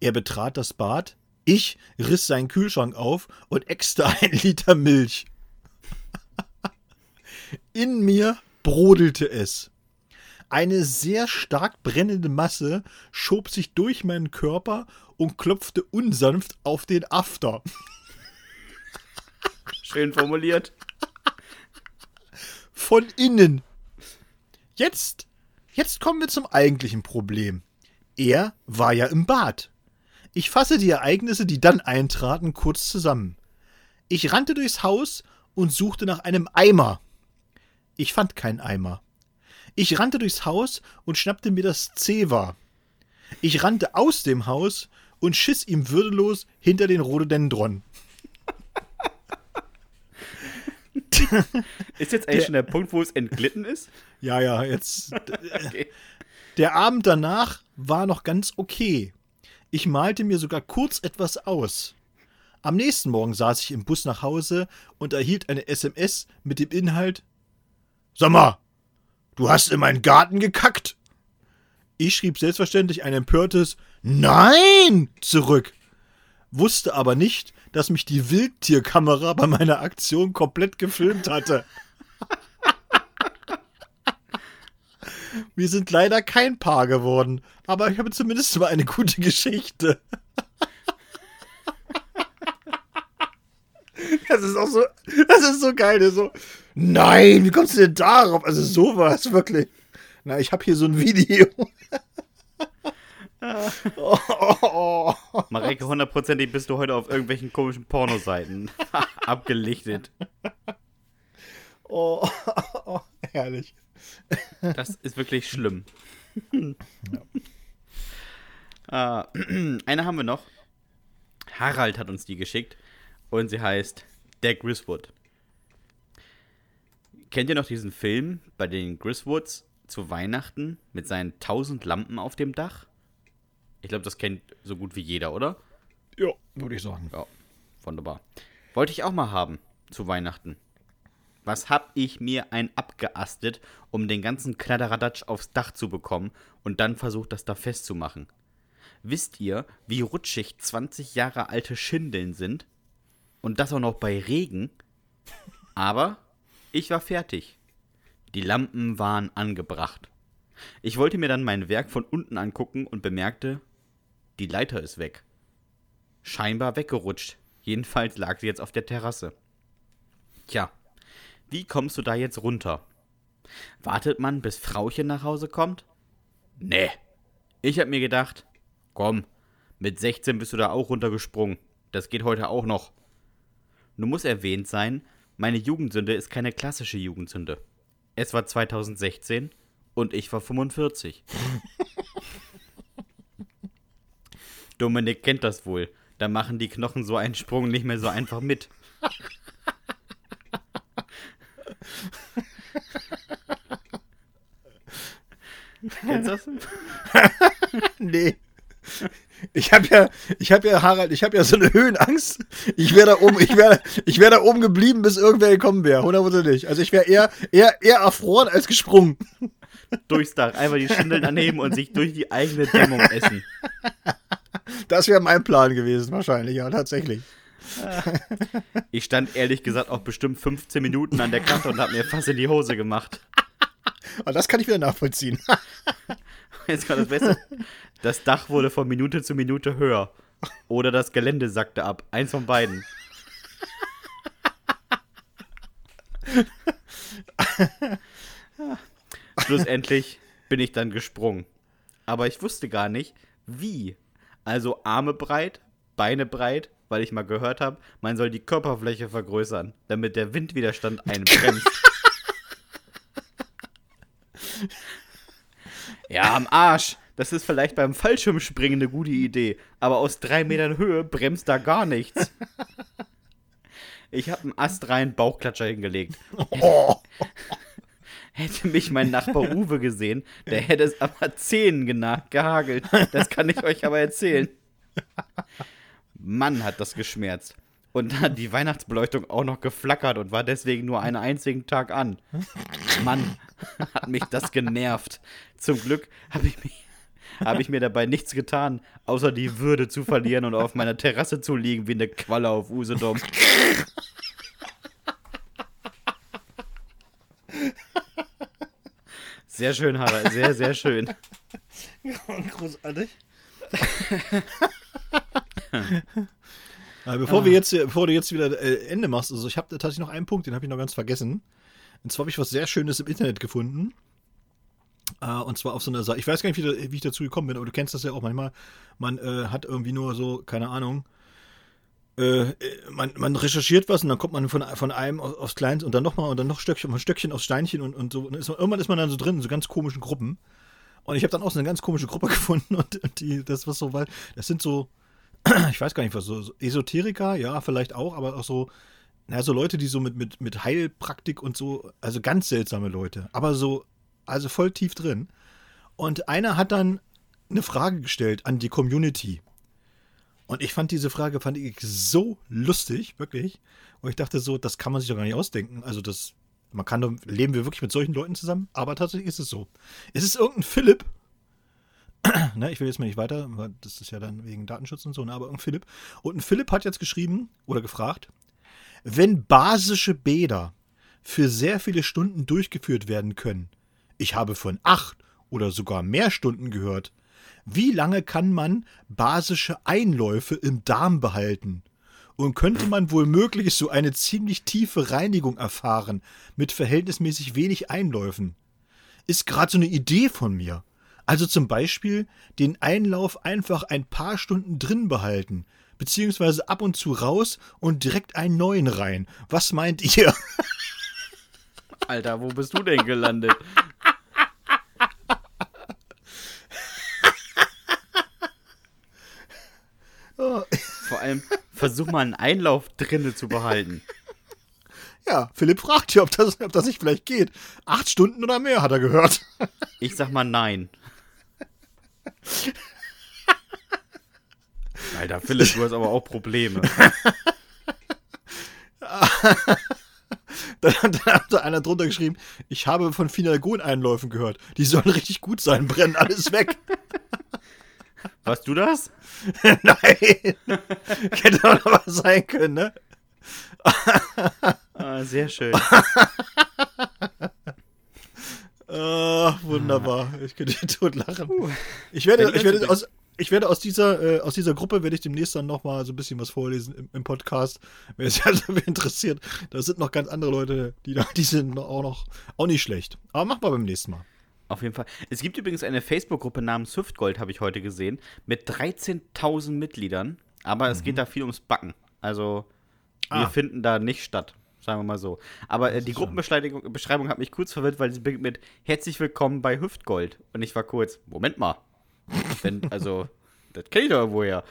[SPEAKER 2] Er betrat das Bad, ich riss seinen Kühlschrank auf und äxte ein Liter Milch. In mir brodelte es. Eine sehr stark brennende Masse schob sich durch meinen Körper und klopfte unsanft auf den After.
[SPEAKER 1] Schön formuliert.
[SPEAKER 2] Von innen. Jetzt, jetzt kommen wir zum eigentlichen Problem. Er war ja im Bad. Ich fasse die Ereignisse, die dann eintraten, kurz zusammen. Ich rannte durchs Haus und suchte nach einem Eimer. Ich fand keinen Eimer. Ich rannte durchs Haus und schnappte mir das Zewa. Ich rannte aus dem Haus und schiss ihm würdelos hinter den Rhododendron.
[SPEAKER 1] Ist jetzt eigentlich der, schon der Punkt, wo es entglitten ist?
[SPEAKER 2] Ja, ja, jetzt. okay. Der Abend danach war noch ganz okay. Ich malte mir sogar kurz etwas aus. Am nächsten Morgen saß ich im Bus nach Hause und erhielt eine SMS mit dem Inhalt: Sag mal, du hast in meinen Garten gekackt. Ich schrieb selbstverständlich ein empörtes Nein zurück, wusste aber nicht, dass mich die Wildtierkamera bei meiner Aktion komplett gefilmt hatte. Wir sind leider kein Paar geworden, aber ich habe zumindest mal eine gute Geschichte. Das ist auch so, das ist so geil. So, nein, wie kommst du denn darauf? Also sowas, wirklich. Na, ich habe hier so ein Video.
[SPEAKER 1] oh, oh, oh. Hundertprozentig bist du heute auf irgendwelchen komischen Pornoseiten abgelichtet.
[SPEAKER 2] Oh, oh, herrlich.
[SPEAKER 1] Das ist wirklich schlimm. Ja. Äh, eine haben wir noch. Harald hat uns die geschickt und sie heißt Der Griswood. Kennt ihr noch diesen Film bei den Griswoods zu Weihnachten mit seinen tausend Lampen auf dem Dach? Ich glaube, das kennt so gut wie jeder, oder?
[SPEAKER 2] Ja, würde ich sagen.
[SPEAKER 1] Ja, wunderbar. Wollte ich auch mal haben zu Weihnachten. Was hab ich mir ein abgeastet, um den ganzen Kladderadatsch aufs Dach zu bekommen und dann versucht, das da festzumachen. Wisst ihr, wie rutschig 20 Jahre alte Schindeln sind? Und das auch noch bei Regen? Aber ich war fertig. Die Lampen waren angebracht. Ich wollte mir dann mein Werk von unten angucken und bemerkte, die Leiter ist weg. Scheinbar weggerutscht. Jedenfalls lag sie jetzt auf der Terrasse. Tja, wie kommst du da jetzt runter? Wartet man, bis Frauchen nach Hause kommt? Nee. Ich hab mir gedacht, komm, mit 16 bist du da auch runtergesprungen. Das geht heute auch noch. Nun muss erwähnt sein, meine Jugendsünde ist keine klassische Jugendsünde. Es war 2016 und ich war 45. Dominik kennt das wohl. Da machen die Knochen so einen Sprung nicht mehr so einfach mit.
[SPEAKER 2] Kennst du das? nee. Ich habe ja, ich habe ja, Harald, ich habe ja so eine Höhenangst. Ich wäre da oben, ich wäre, ich wäre da oben geblieben, bis irgendwer gekommen wäre. Hundertprozentig. Also ich wäre eher, eher, eher erfroren als gesprungen.
[SPEAKER 1] Durchs Dach. Einfach die Schindeln anheben und sich durch die eigene Dämmung essen.
[SPEAKER 2] Das wäre mein Plan gewesen, wahrscheinlich, ja, tatsächlich.
[SPEAKER 1] Ich stand ehrlich gesagt auch bestimmt 15 Minuten an der Kante und habe mir fast in die Hose gemacht.
[SPEAKER 2] Aber das kann ich wieder nachvollziehen.
[SPEAKER 1] Jetzt kommt das Beste. Das Dach wurde von Minute zu Minute höher. Oder das Gelände sackte ab. Eins von beiden. Schlussendlich bin ich dann gesprungen. Aber ich wusste gar nicht, wie. Also Arme breit, Beine breit weil ich mal gehört habe, man soll die Körperfläche vergrößern, damit der Windwiderstand einen bremst. ja, am Arsch. Das ist vielleicht beim Fallschirmspringen eine gute Idee, aber aus drei Metern Höhe bremst da gar nichts. Ich habe einen astreinen Bauchklatscher hingelegt.
[SPEAKER 2] Oh.
[SPEAKER 1] Hätte mich mein Nachbar Uwe gesehen, der hätte es aber genagt, gehagelt. Das kann ich euch aber erzählen. Mann, hat das geschmerzt. Und dann hat die Weihnachtsbeleuchtung auch noch geflackert und war deswegen nur einen einzigen Tag an. Mann, hat mich das genervt. Zum Glück habe ich, mich- hab ich mir dabei nichts getan, außer die Würde zu verlieren und auf meiner Terrasse zu liegen wie eine Qualle auf Usedom. Sehr schön, Harald, sehr, sehr schön.
[SPEAKER 2] Großartig. Bevor, wir jetzt, bevor du jetzt wieder äh, Ende machst, also ich habe tatsächlich noch einen Punkt, den habe ich noch ganz vergessen. Und zwar habe ich was sehr Schönes im Internet gefunden. Äh, und zwar auf so einer Seite. Ich weiß gar nicht, wie, ich dazu gekommen bin, aber du kennst das ja auch manchmal. Man äh, hat irgendwie nur so, keine Ahnung, äh, man, man recherchiert was und dann kommt man von, von einem auf- aufs Kleinste und dann nochmal und dann noch Stöckchen, von Stöckchen aufs Steinchen und, und so. Und ist man, irgendwann ist man dann so drin, in so ganz komischen Gruppen. Und ich habe dann auch so eine ganz komische Gruppe gefunden und, und die, das was so, weil das sind so, ich weiß gar nicht was, so, so Esoteriker, ja, vielleicht auch, aber auch so, na, so Leute, die so mit, mit, mit Heilpraktik und so, also ganz seltsame Leute, aber so, also voll tief drin. Und einer hat dann eine Frage gestellt an die Community. Und ich fand diese Frage, fand ich so lustig, wirklich. Und ich dachte so, das kann man sich doch gar nicht ausdenken. Also das, man kann doch, leben wir wirklich mit solchen Leuten zusammen? Aber tatsächlich ist es so. Es ist irgendein Philipp, ne, ich will jetzt mal nicht weiter, weil das ist ja dann wegen Datenschutz und so, ne, aber irgendein Philipp. Und ein Philipp hat jetzt geschrieben oder gefragt, wenn basische Bäder für sehr viele Stunden durchgeführt werden können, ich habe von acht oder sogar mehr Stunden gehört, wie lange kann man basische Einläufe im Darm behalten? Und könnte man wohl möglich so eine ziemlich tiefe Reinigung erfahren mit verhältnismäßig wenig Einläufen? Ist gerade so eine Idee von mir. Also zum Beispiel den Einlauf einfach ein paar Stunden drin behalten, beziehungsweise ab und zu raus und direkt einen neuen rein. Was meint ihr?
[SPEAKER 1] Alter, wo bist du denn gelandet? Vor allem, versuch mal einen Einlauf drinne zu behalten.
[SPEAKER 2] Ja, Philipp fragt ja, ob das, ob das nicht vielleicht geht. Acht Stunden oder mehr, hat er gehört.
[SPEAKER 1] Ich sag mal nein. Alter, Philipp, du hast aber auch Probleme.
[SPEAKER 2] Dann, dann hat da einer drunter geschrieben, ich habe von Finalgon-Einläufen gehört. Die sollen richtig gut sein, brennen alles weg.
[SPEAKER 1] Warst du das?
[SPEAKER 2] Nein. Hätte doch noch was sein können, ne?
[SPEAKER 1] Ah, sehr schön.
[SPEAKER 2] Ah, wunderbar. Ich könnte hier tot lachen. Ich werde, ich werde aus, ich werde aus dieser, äh, aus dieser Gruppe werde ich demnächst dann noch mal so ein bisschen was vorlesen im, im Podcast. Wer es wer interessiert, da sind noch ganz andere Leute, die da, die sind auch noch, auch nicht schlecht. Aber mach mal beim nächsten Mal.
[SPEAKER 1] Auf jeden Fall. Es gibt übrigens eine Facebook-Gruppe namens Hüftgold, habe ich heute gesehen, mit 13.000 Mitgliedern. Aber es geht da viel ums Backen. Also, wir
[SPEAKER 2] Ah.
[SPEAKER 1] finden da nicht statt. Sagen wir mal so. Aber äh, die Gruppenbeschreibung Beschreibung hat mich kurz verwirrt, weil sie beginnt mit Herzlich willkommen bei Hüftgold. Und ich war kurz, Moment mal. Wenn, also, das kenne ich doch irgendwoher.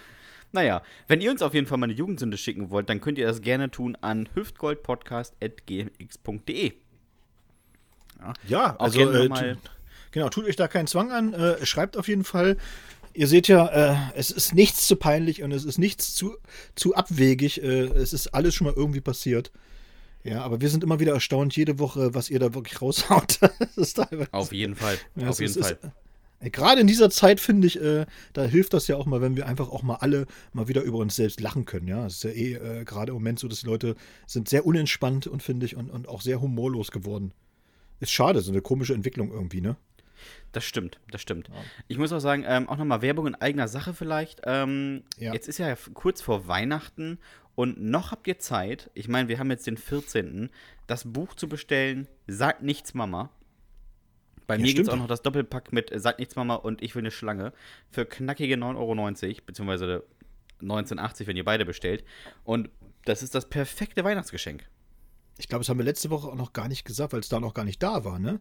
[SPEAKER 1] Naja, wenn ihr uns auf jeden Fall mal eine Jugendsünde schicken wollt, dann könnt ihr das gerne tun an hüftgoldpodcast.gmx.de.
[SPEAKER 2] Ja,
[SPEAKER 1] Auch
[SPEAKER 2] also äh, genau, tut euch da keinen Zwang an. Äh, schreibt auf jeden Fall. Ihr seht ja, äh, es ist nichts zu peinlich und es ist nichts zu, zu abwegig. Äh, es ist alles schon mal irgendwie passiert. Ja, aber wir sind immer wieder erstaunt, jede Woche, was ihr da wirklich raushaut.
[SPEAKER 1] Auf jeden Fall.
[SPEAKER 2] Ja,
[SPEAKER 1] auf jeden
[SPEAKER 2] ist,
[SPEAKER 1] Fall.
[SPEAKER 2] Ist, äh, gerade in dieser Zeit finde ich, äh, da hilft das ja auch mal, wenn wir einfach auch mal alle mal wieder über uns selbst lachen können. Ja, es ist ja eh äh, gerade im Moment so, dass die Leute sind sehr unentspannt und finde ich und, und auch sehr humorlos geworden. Ist schade, so eine komische Entwicklung irgendwie, ne?
[SPEAKER 1] Das stimmt, das stimmt. Ich muss auch sagen, ähm, auch nochmal Werbung in eigener Sache vielleicht. Ähm,
[SPEAKER 2] Ja.
[SPEAKER 1] Jetzt ist ja kurz vor Weihnachten und noch habt ihr Zeit, ich meine, wir haben jetzt den 14., das Buch zu bestellen, Sagt nichts Mama. Bei
[SPEAKER 2] Ja,
[SPEAKER 1] mir gibt es auch noch das Doppelpack mit äh, Sagt nichts Mama und Ich will eine Schlange für knackige 9,90 Euro, beziehungsweise 1980, wenn ihr beide bestellt. Und das ist das perfekte Weihnachtsgeschenk.
[SPEAKER 2] Ich glaube, das haben wir letzte Woche auch noch gar nicht gesagt, weil es da noch gar nicht da war, ne?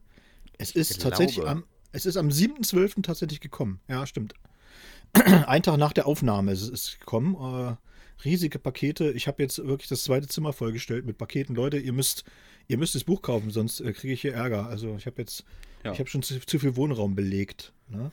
[SPEAKER 2] Es ist
[SPEAKER 1] Ich
[SPEAKER 2] tatsächlich am, es ist am 7.12. tatsächlich gekommen. Ja, stimmt. Ein Tag nach der Aufnahme ist es gekommen. Äh, riesige Pakete. Ich habe jetzt wirklich das zweite Zimmer vollgestellt mit Paketen. Leute, ihr müsst, ihr müsst das Buch kaufen, sonst äh, kriege ich hier Ärger. Also ich habe jetzt,
[SPEAKER 1] Ja.
[SPEAKER 2] ich habe schon zu, zu viel Wohnraum belegt. Ne?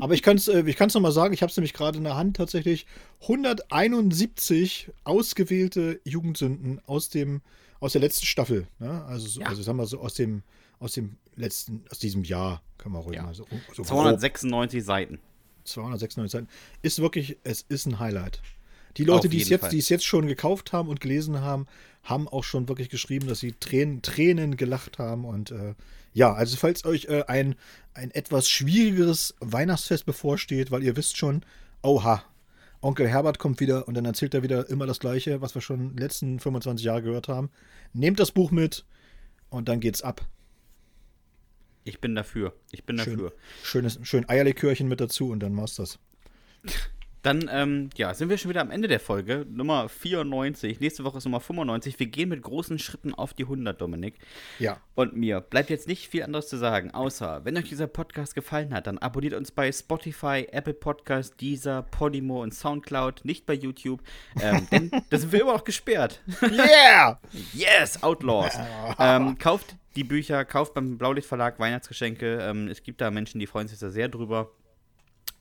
[SPEAKER 2] Aber ich kann es äh, ich kann's nochmal sagen, ich habe es nämlich gerade in der Hand tatsächlich 171 ausgewählte Jugendsünden aus dem aus der letzten Staffel. Ne? Also, so,
[SPEAKER 1] Ja.
[SPEAKER 2] also sagen wir so aus dem aus dem letzten aus diesem Jahr kann man ruhig
[SPEAKER 1] Ja.
[SPEAKER 2] mal so, so grob
[SPEAKER 1] 296 Seiten.
[SPEAKER 2] 296 Seiten. Ist wirklich, es ist ein Highlight. Die Leute, die es, jetzt,
[SPEAKER 1] Fall.
[SPEAKER 2] die es jetzt schon gekauft haben und gelesen haben, haben auch schon wirklich geschrieben, dass sie Tränen, Tränen gelacht haben. Und äh, ja, also falls euch äh, ein, ein etwas schwierigeres Weihnachtsfest bevorsteht, weil ihr wisst schon, oha, Onkel Herbert kommt wieder und dann erzählt er wieder immer das Gleiche, was wir schon die letzten 25 Jahre gehört haben. Nehmt das Buch mit und dann geht's ab.
[SPEAKER 1] Ich bin dafür. Ich bin
[SPEAKER 2] Schön,
[SPEAKER 1] dafür.
[SPEAKER 2] schönes, schön Eierlikörchen mit dazu und dann war's das.
[SPEAKER 1] Dann, ähm, ja, sind wir schon wieder am Ende der Folge. Nummer 94. Nächste Woche ist Nummer 95. Wir gehen mit großen Schritten auf die 100, Dominik.
[SPEAKER 2] Ja.
[SPEAKER 1] Und mir bleibt jetzt nicht viel anderes zu sagen, außer, wenn euch dieser Podcast gefallen hat, dann abonniert uns bei Spotify, Apple Podcast, Deezer, Podimo und Soundcloud, nicht bei YouTube, ähm, denn da sind wir immer noch gesperrt.
[SPEAKER 2] Yeah!
[SPEAKER 1] Yes, Outlaws. ähm, kauft die Bücher, kauft beim Blaulicht Verlag Weihnachtsgeschenke. Ähm, es gibt da Menschen, die freuen sich da sehr drüber.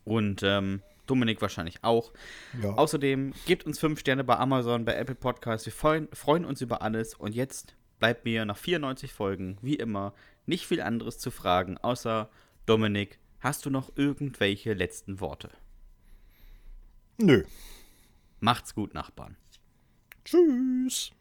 [SPEAKER 1] Und ähm, Dominik wahrscheinlich auch.
[SPEAKER 2] Ja.
[SPEAKER 1] Außerdem gebt uns 5 Sterne bei Amazon, bei Apple Podcasts. Wir freuen, freuen uns über alles. Und jetzt bleibt mir nach 94 Folgen, wie immer, nicht viel anderes zu fragen, außer Dominik, hast du noch irgendwelche letzten Worte?
[SPEAKER 2] Nö.
[SPEAKER 1] Macht's gut, Nachbarn.
[SPEAKER 2] Tschüss.